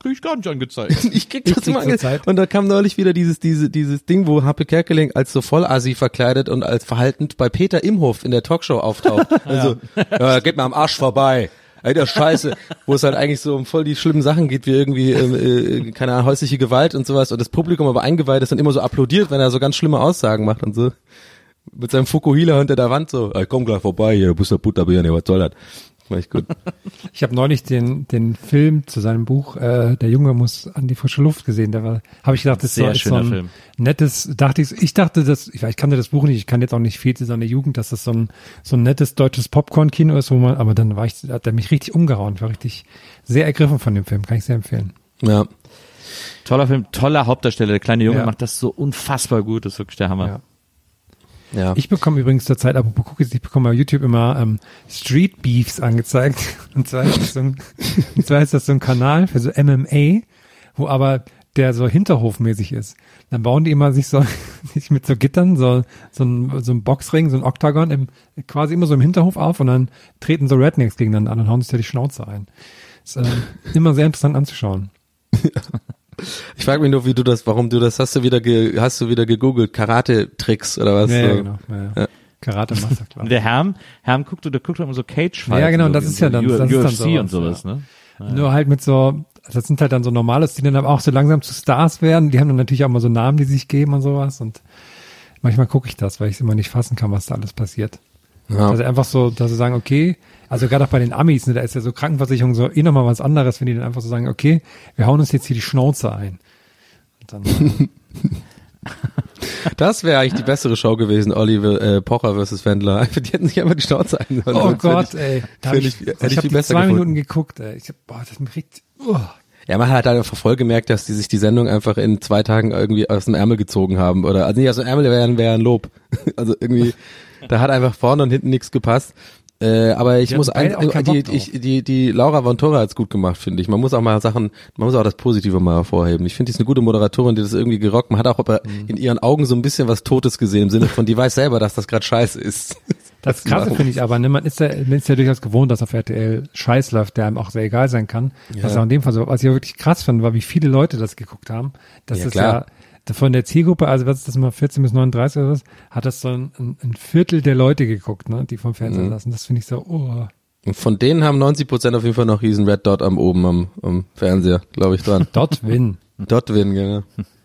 krieg ich gar nicht angezeigt. Ich krieg Ich das immer krieg's ange- zurzeit. Und da kam neulich wieder dieses, diese, dieses Ding, wo Happe Kerkeling als so Vollasi verkleidet und als verhaltend bei Peter Imhoff in der Talkshow auftaucht. Also, ja, geht mir am Arsch vorbei. Der Scheiße, wo es halt eigentlich so um voll die schlimmen Sachen geht, wie irgendwie, ähm, äh, keine Ahnung, häusliche Gewalt und sowas. Und das Publikum aber eingeweiht ist und immer so applaudiert, wenn er so ganz schlimme Aussagen macht und so. Mit seinem Fukuhila hinter der Wand so, komm gleich vorbei, hier, du bist der Butterbirne, was soll das? War ich gut. Ich habe neulich den, den Film zu seinem Buch äh, Der Junge muss an die frische Luft gesehen. Da war, habe ich gedacht, das ist Sehr so, ist so schöner ein Film. nettes, dachte ich, ich dachte, dass, ich, ich kannte das Buch nicht, ich kann jetzt auch nicht viel zu seiner Jugend, dass das so ein, so ein nettes deutsches Popcorn-Kino ist, wo man, aber dann war ich, hat er mich richtig umgehauen. Ich war richtig sehr ergriffen von dem Film, kann ich sehr empfehlen. Ja. Toller Film, toller Hauptdarsteller. Der kleine Junge Ja. macht das so unfassbar gut. Das ist wirklich der Hammer. Ja. Ja. Ich bekomme übrigens zurzeit, apropos Cookies, ich bekomme bei YouTube immer ähm, Street Beefs angezeigt. Und zwar ist das so ein, und zwar ist das so ein Kanal für so MMA, wo aber der so hinterhofmäßig ist. Dann bauen die immer sich so sich mit so Gittern so so ein, so ein Boxring, so ein Oktagon im quasi immer so im Hinterhof auf und dann treten so Rednecks gegeneinander an und hauen sich da die Schnauze ein. Ist ähm, immer sehr interessant anzuschauen. Ich frage mich nur, wie du das, warum du das hast du wieder ge, hast du wieder gegoogelt Karate-Tricks oder was? Ja, ja so? genau. Ja, ja. Karate Master, klar. Und der Herm, Herm guckt, der guckt immer so cage fights Ja, genau, so das ist ja dann- U- das ist dann UFC sowas, und sowas, ja. ne? Nur halt mit so, das sind halt dann so normales, die dann aber auch so langsam zu Stars werden. Die haben dann natürlich auch mal so Namen, die sich geben und sowas. Und manchmal gucke ich das, weil ich es immer nicht fassen kann, was da alles passiert. Ja. Also einfach so, dass sie sagen, okay, also gerade auch bei den Amis, ne, da ist ja so Krankenversicherung so eh nochmal was anderes, wenn die dann einfach so sagen, okay, wir hauen uns jetzt hier die Schnauze ein. Und dann, Das wäre eigentlich die bessere Show gewesen, Oliver äh, Pocher versus Wendler. Die hätten sich einfach die Schnauze ein oh Gott, hätte ey. Da hab ich ich- ich ich habe zwei gefunden. Minuten geguckt, ey. Ich hab, boah, das riecht, oh. Ja, man hat halt einfach voll gemerkt, dass die sich die Sendung einfach in zwei Tagen irgendwie aus dem Ärmel gezogen haben. Oder also nicht aus dem Ärmel wäre wär ein Lob. Also irgendwie, da hat einfach vorne und hinten nichts gepasst. Äh, aber ich Die muss ein, die, ich, die, die Laura von Tora hat's gut gemacht, finde ich. Man muss auch mal Sachen, man muss auch das Positive mal hervorheben. Ich finde, die ist eine gute Moderatorin, die das irgendwie gerockt. Man hat auch aber Mhm. in ihren Augen so ein bisschen was Totes gesehen, im Sinne von, die weiß selber, dass das gerade scheiße ist. Das Krasse finde ich aber, ne, man ist ja, man ist ja durchaus gewohnt, dass auf RTL Scheiß läuft, der einem auch sehr egal sein kann. Was auch in dem Fall so, was ich ja wirklich krass fand, war, wie viele Leute das geguckt haben. Das Ja, ist klar. ja von der Zielgruppe, also was ist das mal, 14 bis 39 oder was, hat das so ein, ein, ein Viertel der Leute geguckt, ne, die vom Mhm. Fernseher saßen. Das finde ich so, oh. Und von denen haben 90 Prozent auf jeden Fall noch riesen Red Dot am oben am, am Fernseher, glaube ich, dran. Dot win. Dot win, genau.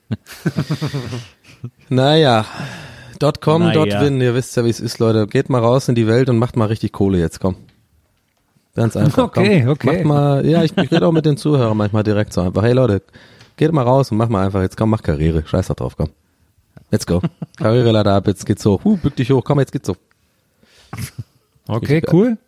naja. Dot com, Naja. dot win, ihr wisst ja, wie es ist, Leute. Geht mal raus in die Welt und macht mal richtig Kohle jetzt, komm. Ganz einfach. Okay, komm. okay. Macht mal, ja, ich, ich rede auch mit den Zuhörern manchmal direkt so einfach. Hey Leute, geht mal raus und mach mal einfach, jetzt komm, mach Karriere. Scheiß da drauf, komm. Let's go. Karriere leider ab, jetzt geht's so. Huh, bück dich hoch, komm, jetzt geht's so. Okay, cool.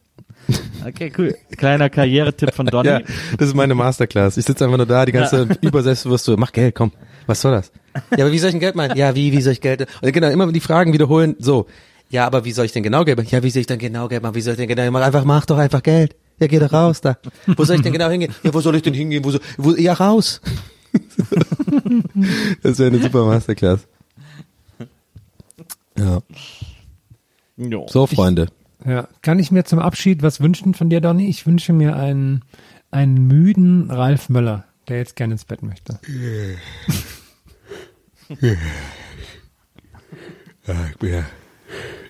Okay, cool. Kleiner Karrieretipp von Donny. Ja, das ist meine Masterclass. Ich sitze einfach nur da, die ganze Zeit überselbstbewusst, mach Geld, komm. Was soll das? Ja, aber wie soll ich denn Geld meinen? Ja, wie, wie soll ich Geld? Und genau, immer die Fragen wiederholen, so. Ja, aber wie soll ich denn genau Geld machen? Ja, wie soll ich denn genau Geld machen? Wie soll ich denn genau machen? Einfach, mach doch einfach Geld. Ja, geh doch raus da. Wo soll ich denn genau hingehen? Ja, wo soll ich denn hingehen? Wo soll, wo, ja, raus. das wäre eine super Masterclass. Ja. Jo. So, Freunde. Ja. Kann ich mir zum Abschied was wünschen von dir, Donny? Ich wünsche mir einen, einen müden Ralf Möller, der jetzt gerne ins Bett möchte. Ja, ich bin ja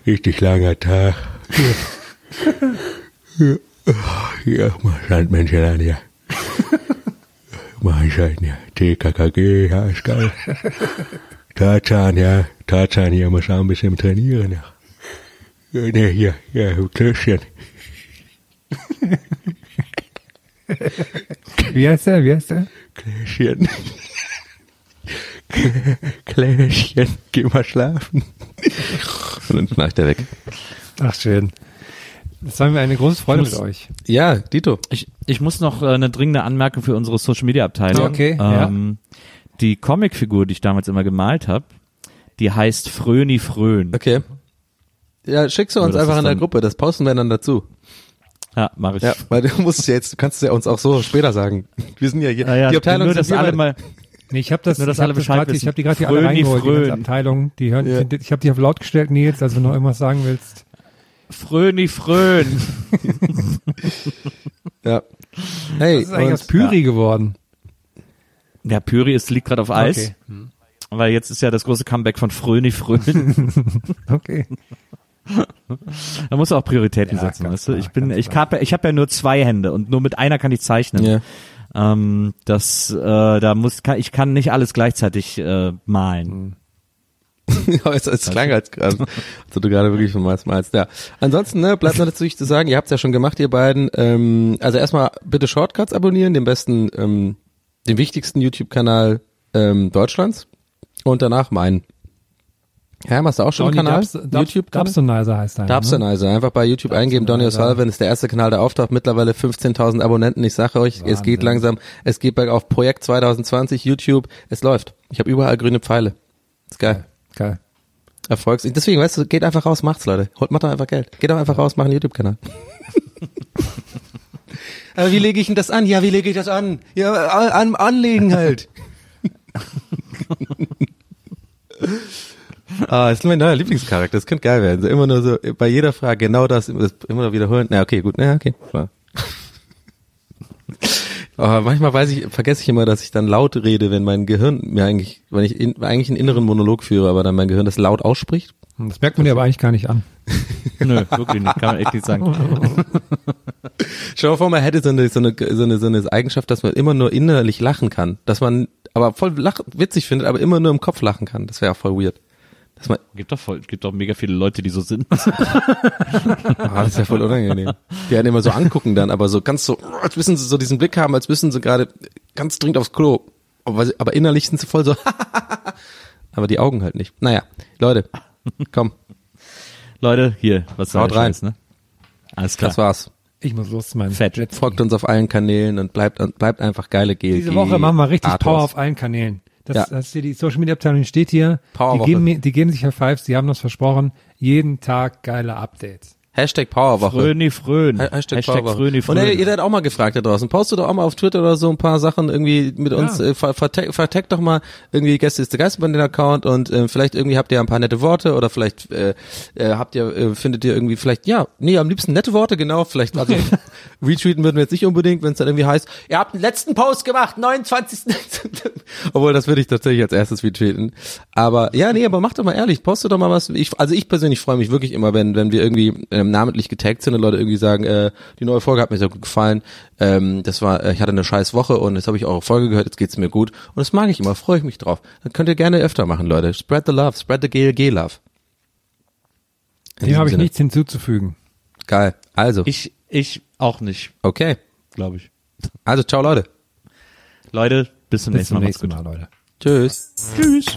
richtig langer Tag. Ja, ja mal Sandmännchen an, ja. Mal einschalten, ja. TKKG, ja, ist geil. Tarzan, ja. Tarzan hier muss auch ein bisschen trainieren, ja. Ja, ne, hier, ja, Klößchen. Wie heißt der? Wie heißt der? Klößchen. Klößchen, geh mal schlafen. Und dann schnarcht er weg. Ach, schön. Das war mir eine große Freude mit euch. Ja, Dito. Ich, ich muss noch äh, eine dringende Anmerkung für unsere Social Media Abteilung. Okay, ähm, Die Comicfigur, die ich damals immer gemalt habe, die heißt Fröni Frön. Okay. Ja, schickst du uns einfach in der Gruppe, das posten wir dann dazu. Ja, mache ich. Ja, weil du musst es ja jetzt, du kannst es ja uns auch so später sagen. Wir sind ja hier, Ah, ja, die Abteilung nur, dass alle beide. mal, Nee, ich habe das, Nur, dass ich hab alle das Bescheid grad, ich wissen. habe die gerade hier alle reingeholt, die. Abteilung. Die hören, Ja. ich habe die auf laut gestellt, Nils, also wenn du noch irgendwas sagen willst. Fröni Frön. Ja. Hey, Das ist eigentlich aus Pyri geworden. Ja, Pyri ist, liegt gerade auf Eis. Okay. Weil jetzt ist ja das große Comeback von Fröni Frön. Okay. da musst du auch Prioritäten Ja, setzen, weißt du? klar, Ich bin, ich habe ich hab ja nur zwei Hände und nur mit einer kann ich zeichnen. Ja. Ähm, das, äh, da muss, kann, ich kann nicht alles gleichzeitig äh, malen. Ja, es, es klang als gerade, als du gerade wirklich von malst, malst. Ja. Ansonsten, ne, bleibt nur dazu zu sagen, ihr habt es ja schon gemacht, ihr beiden. Ähm, also erstmal bitte Shortcuts abonnieren, den besten, ähm, den wichtigsten YouTube-Kanal ähm, Deutschlands. Und danach meinen. Herr, hast du auch schon einen Donny Kanal? Dubs- Dubs- YouTube? Dubstonizer heißt er. Ne? Dubstonizer. Einfach bei YouTube eingeben, Donny O'Sullivan ist der erste Kanal, der auftaucht. Mittlerweile 15.000 Abonnenten. Ich sage euch, es geht langsam. Es geht bergauf. Projekt 2020, YouTube. Es läuft. Ich habe überall grüne Pfeile. Ist geil. Geil. Erfolgs. Deswegen, weißt du, geht einfach raus, macht's, Leute. Holt, macht doch einfach Geld. Geht doch einfach raus, mach einen YouTube-Kanal. Aber wie lege ich denn das an? Ja, wie lege ich das an? Ja, an, anlegen halt. ah, das ist mein neuer Lieblingscharakter. Das könnte geil werden. So immer nur so, bei jeder Frage genau das, das immer wiederholen. Na, okay, gut. Na, okay, klar. Aber manchmal weiß ich, vergesse ich immer, dass ich dann laut rede, wenn mein Gehirn mir eigentlich, wenn ich in, eigentlich einen inneren Monolog führe, aber dann mein Gehirn das laut ausspricht. Das merkt man dir aber eigentlich gar nicht an. Nö, wirklich nicht, kann man echt nicht sagen. Stell dir mal vor, man hätte so eine, so eine, so eine, so eine Eigenschaft, dass man immer nur innerlich lachen kann. Dass man aber voll lach, witzig findet, aber immer nur im Kopf lachen kann. Das wäre auch voll weird. Man, Gibt doch voll, gibt doch mega viele Leute, die so sind. ah, das wäre voll unangenehm. Die einen immer so angucken dann, aber so ganz so, als müssen sie so diesen Blick haben, als müssen sie gerade ganz dringend aufs Klo. Aber, aber innerlich sind sie voll so, aber die Augen halt nicht. Naja, Leute, komm, Leute, hier, was soll Haut rein. Scheiß, ne? Alles klar. das war's. Ich muss los, mein Fett. Jet. Folgt uns auf allen Kanälen und bleibt, bleibt einfach geile GLG. Diese Woche machen wir richtig Arthurs. Power auf allen Kanälen. Das, Ja. das hier die Social Media Abteilung steht hier. Powerwoche. Die geben, mir- die geben sich High Fives, die haben uns versprochen, jeden Tag geile Updates. Hashtag Powerwoche. Fröni Frön. Ha- Hashtag, Hashtag Powerwoche. Fröni Und Frön. ey, ihr seid auch mal gefragt da draußen. Postet doch auch mal auf Twitter oder so ein paar Sachen irgendwie mit uns. Äh, ver vertag, vertag doch mal irgendwie Gäste ist der Geist den Account und äh, vielleicht irgendwie habt ihr ein paar nette Worte oder vielleicht äh, äh, habt ihr, äh, findet ihr irgendwie vielleicht, ja, nee, am liebsten nette Worte, genau. Vielleicht, also retweeten würden wir jetzt nicht unbedingt, wenn es dann irgendwie heißt, ihr habt einen letzten Post gemacht, 29. Obwohl, das würde ich tatsächlich als erstes retweeten. Aber ja, nee, aber macht doch mal ehrlich, postet doch mal was. Ich, also ich persönlich freue mich wirklich immer, wenn, wenn wir irgendwie ähm, namentlich getaggt sind und Leute irgendwie sagen, äh, die neue Folge hat mir sehr gut gefallen. Ähm, das war, äh, ich hatte eine scheiß Woche und jetzt habe ich eure Folge gehört, jetzt geht's mir gut. Und das mag ich immer, freue ich mich drauf. Dann könnt ihr gerne öfter machen, Leute. Spread the love, spread the GLG love. In Dem habe ich nichts hinzuzufügen. Geil. Also, Ich, ich auch nicht, okay. glaube ich. Also, ciao Leute. Leute, bis zum Bis nächsten zum Mal. nächsten Macht's Mal, Leute. Tschüss. Tschüss.